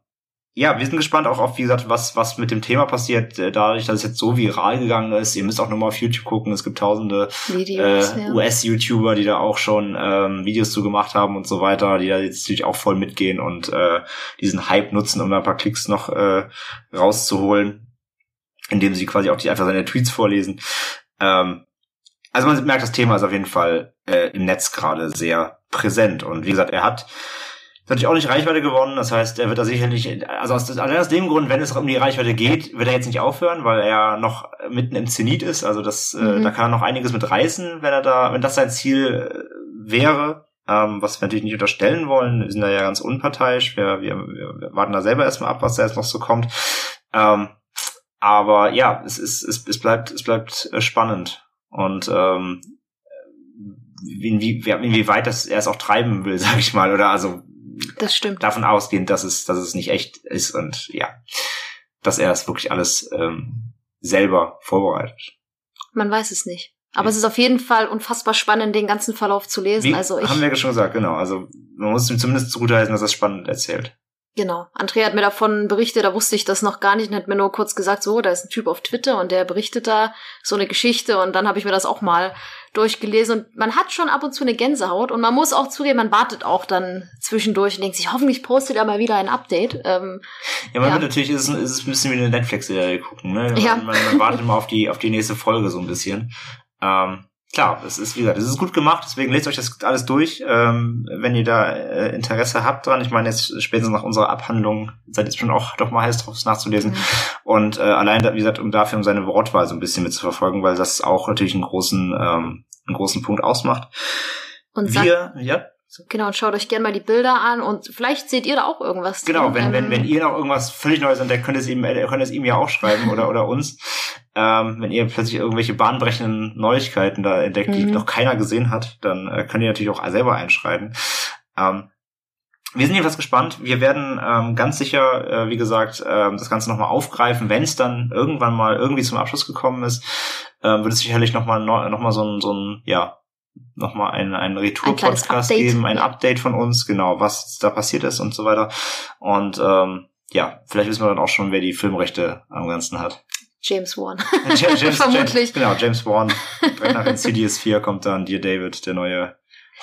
ja, wir sind gespannt auch auf, wie gesagt, was, was mit dem Thema passiert, äh, dadurch, dass es jetzt so viral gegangen ist. Ihr müsst auch nochmal auf YouTube gucken. Es gibt tausende Videos, äh, ja. US-YouTuber, die da auch schon ähm, Videos zu gemacht haben und so weiter, die da jetzt natürlich auch voll mitgehen und äh, diesen Hype nutzen, um da ein paar Klicks noch äh, rauszuholen, indem sie quasi auch die einfach seine Tweets vorlesen. Ähm, also man merkt, das Thema ist auf jeden Fall äh, im Netz gerade sehr präsent. Und wie gesagt, er hat natürlich auch nicht Reichweite gewonnen. Das heißt, er wird da sicherlich, also aus, allein aus dem Grund, wenn es um die Reichweite geht, wird er jetzt nicht aufhören, weil er noch mitten im Zenit ist. Also das, äh, Mhm. da kann er noch einiges mit reißen, wenn er da, wenn das sein Ziel äh, wäre. Ähm, was wir natürlich nicht unterstellen wollen. Wir sind da ja ganz unparteiisch. Wir, wir, wir warten da selber erstmal ab, was da jetzt noch so kommt. Ähm, aber ja, es, ist, es, es bleibt, es bleibt äh, spannend. Und ähm, inwie, inwieweit das er es auch treiben will, sag ich mal, oder also Das stimmt. davon ausgehend, dass es, dass es nicht echt ist und ja, dass er das wirklich alles ähm, selber vorbereitet. Man weiß es nicht. Aber Ja. es ist auf jeden Fall unfassbar spannend, den ganzen Verlauf zu lesen. Wie also ich, haben wir ja schon gesagt, genau. Also man muss ihm zumindest zugutheißen, dass er es spannend erzählt. Genau. Andrea hat mir davon berichtet, da wusste ich das noch gar nicht und hat mir nur kurz gesagt, so, da ist ein Typ auf Twitter und der berichtet da so eine Geschichte und dann habe ich mir das auch mal durchgelesen und man hat schon ab und zu eine Gänsehaut und man muss auch zugeben, man wartet auch dann zwischendurch und denkt sich, hoffentlich postet er mal wieder ein Update. Ähm, Ja, man Ja. wird natürlich, ist es, ist es ein bisschen wie eine Netflix-Serie gucken, ne? Man, Ja. man, man wartet immer auf die, auf die nächste Folge so ein bisschen. Ähm, klar, es ist, wie gesagt, es ist gut gemacht, deswegen lest euch das alles durch, ähm, wenn ihr da äh, Interesse habt dran. Ich meine, jetzt spätestens nach unserer Abhandlung seid ihr schon auch doch mal heiß drauf, es nachzulesen. Und äh, allein, wie gesagt, um dafür um seine Wortwahl so ein bisschen mitzuverfolgen, weil das auch natürlich einen großen, ähm, einen großen Punkt ausmacht. und Wir, ja, genau, und schaut euch gerne mal die Bilder an und vielleicht seht ihr da auch irgendwas Genau, drin. wenn, wenn, Ähm, wenn ihr noch irgendwas völlig Neues entdeckt, könnt ihr es ihm, äh, könnt ihr es ihm ja auch schreiben oder, oder uns. Ähm, wenn ihr plötzlich irgendwelche bahnbrechenden Neuigkeiten da entdeckt, die Mhm. noch keiner gesehen hat, dann äh, könnt ihr natürlich auch selber einschreiben. Ähm, wir sind jedenfalls gespannt. Wir werden ähm, ganz sicher, äh, wie gesagt, ähm, das Ganze nochmal aufgreifen, wenn es dann irgendwann mal irgendwie zum Abschluss gekommen ist. Ähm, wird es sicherlich nochmal noch mal so ein, so ein, ja, nochmal ein, ein kleines Retour-Podcast Update, geben, ein. Update von uns, genau, was da passiert ist und so weiter. Und ähm, ja, vielleicht wissen wir dann auch schon, wer die Filmrechte am Ganzen hat. James Wan. James, James, Vermutlich. James, genau, James Wan. Direkt nach Insidious 4 kommt dann Dear David, der neue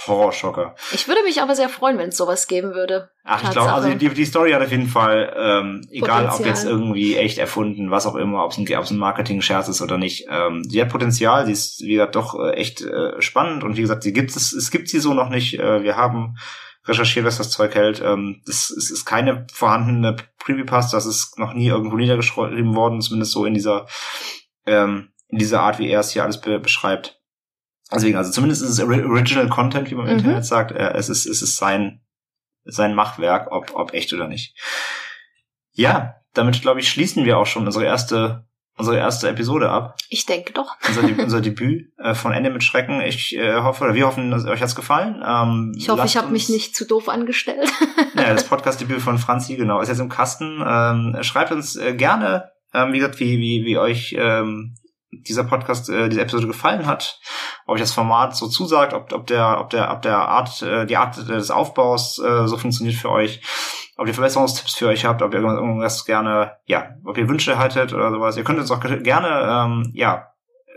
Horrorschocker. Ich würde mich aber sehr freuen, wenn es sowas geben würde. Ach, ich glaube, also Tatsache. die, die Story hat auf jeden Fall, ähm, egal ob Potenzial. jetzt irgendwie echt erfunden, was auch immer, ob es ein, ob es ein Marketing-Scherz ist oder nicht, ähm, sie hat Potenzial, sie ist, wie gesagt, doch äh, echt äh, spannend und wie gesagt, sie gibt es, es gibt sie so noch nicht. Äh, wir haben recherchiert, was das Zeug hält. Ähm, das, es ist keine vorhandene Creepypasta, das ist noch nie irgendwo niedergeschrieben worden, zumindest so in dieser, ähm, in dieser Art, wie er es hier alles be beschreibt. Deswegen, also zumindest ist es Ori- Original Content, wie man im Mhm. Internet sagt. Äh, es ist, es ist sein, sein Machwerk, ob, ob echt oder nicht. Ja, damit glaube ich schließen wir auch schon unsere erste, unsere erste Episode ab. Ich denke doch. Unser, De unser Debüt äh, von Ende mit Schrecken. Ich äh, hoffe, oder wir hoffen, dass euch hat's gefallen. Ähm, Ich hoffe, ich habe mich nicht zu doof angestellt. ja, das Podcast-Debüt von Franzi, genau, ist jetzt im Kasten. Ähm, schreibt uns äh, gerne, ähm, wie gesagt, wie, wie, wie euch ähm, dieser Podcast, äh, diese Episode gefallen hat, ob euch das Format so zusagt, ob, ob der, ob der, ob der Art, äh, die Art des Aufbaus äh, so funktioniert für euch, ob ihr Verbesserungstipps für euch habt, ob ihr irgendwas, gerne, ja, ob ihr Wünsche hattet oder sowas. Ihr könnt uns auch gerne, ähm, ja,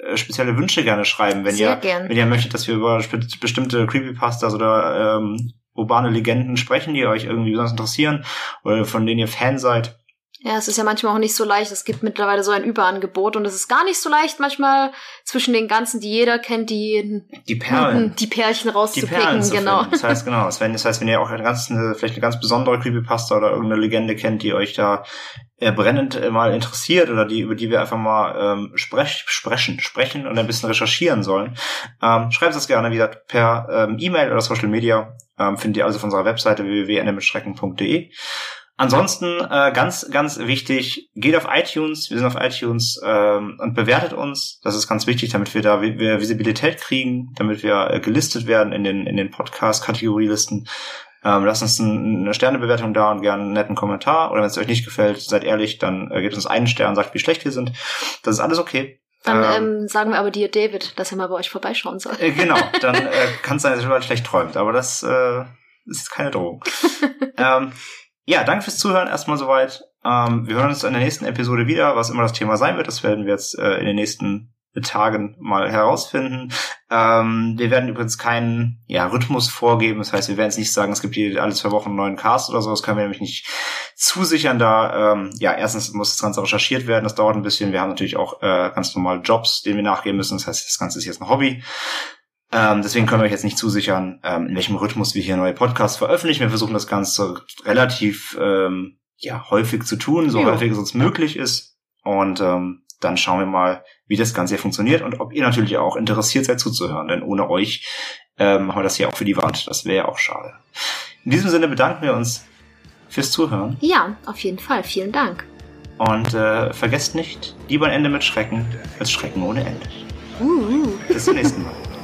äh, spezielle Wünsche gerne schreiben, wenn Sehr ihr gern. wenn ihr möchtet, dass wir über bestimmte Creepypastas oder ähm, urbane Legenden sprechen, die euch irgendwie besonders interessieren oder von denen ihr Fan seid. Ja, es ist ja manchmal auch nicht so leicht. Es gibt mittlerweile so ein Überangebot und es ist gar nicht so leicht manchmal zwischen den ganzen, die jeder kennt, die Die Perlen. die Pärchen Die rauszupicken. Perlen zu genau. finden. Das heißt, genau, das heißt, wenn ihr auch eine ganz, vielleicht eine ganz besondere Creepypasta oder irgendeine Legende kennt, die euch da äh, brennend äh, mal interessiert oder die, über die wir einfach mal ähm, sprech, sprechen, sprechen und ein bisschen recherchieren sollen, ähm, schreibt es gerne, wie gesagt, per ähm, E-Mail oder Social Media. Ähm, findet ihr also auf unserer Webseite www.endemitschrecken.de. Ansonsten äh, ganz, ganz wichtig, geht auf iTunes, wir sind auf iTunes ähm, und bewertet uns. Das ist ganz wichtig, damit wir da wir Visibilität kriegen, damit wir äh, gelistet werden in den, in den Podcast-Kategorielisten. Ähm, lasst uns ein, eine Sternebewertung da und gerne einen netten Kommentar. Oder wenn es euch nicht gefällt, seid ehrlich, dann äh, gebt uns einen Stern, sagt, wie schlecht wir sind. Das ist alles okay. Dann Ähm, ähm, sagen wir aber dir, David, dass er mal bei euch vorbeischauen soll. äh, genau, dann äh, kann es sein, dass mal schlecht träumt, aber das äh, ist keine Drohung. ähm, ja, danke fürs Zuhören erstmal soweit. Ähm, wir hören uns in der nächsten Episode wieder, was immer das Thema sein wird. Das werden wir jetzt äh, in den nächsten Tagen mal herausfinden. Ähm, wir werden übrigens keinen ja, Rhythmus vorgeben. Das heißt, wir werden jetzt nicht sagen, es gibt hier alle zwei Wochen einen neuen Cast oder so. Das können wir nämlich nicht zusichern. Da ähm, ja erstens muss das Ganze recherchiert werden. Das dauert ein bisschen. Wir haben natürlich auch äh, ganz normal Jobs, denen wir nachgehen müssen. Das heißt, das Ganze ist jetzt ein Hobby. Ähm, deswegen können wir euch jetzt nicht zusichern, ähm, in welchem Rhythmus wir hier neue Podcasts veröffentlichen. Wir versuchen das Ganze relativ ähm, ja, häufig zu tun, so ja. häufig es uns möglich ist. Und ähm, dann schauen wir mal, wie das Ganze hier funktioniert und ob ihr natürlich auch interessiert seid zuzuhören. Denn ohne euch ähm, machen wir das hier auch für die Wand. Das wäre ja auch schade. In diesem Sinne bedanken wir uns fürs Zuhören. Ja, auf jeden Fall. Vielen Dank. Und äh, vergesst nicht, lieber ein Ende mit Schrecken als Schrecken ohne Ende. Uh. Bis zum nächsten Mal.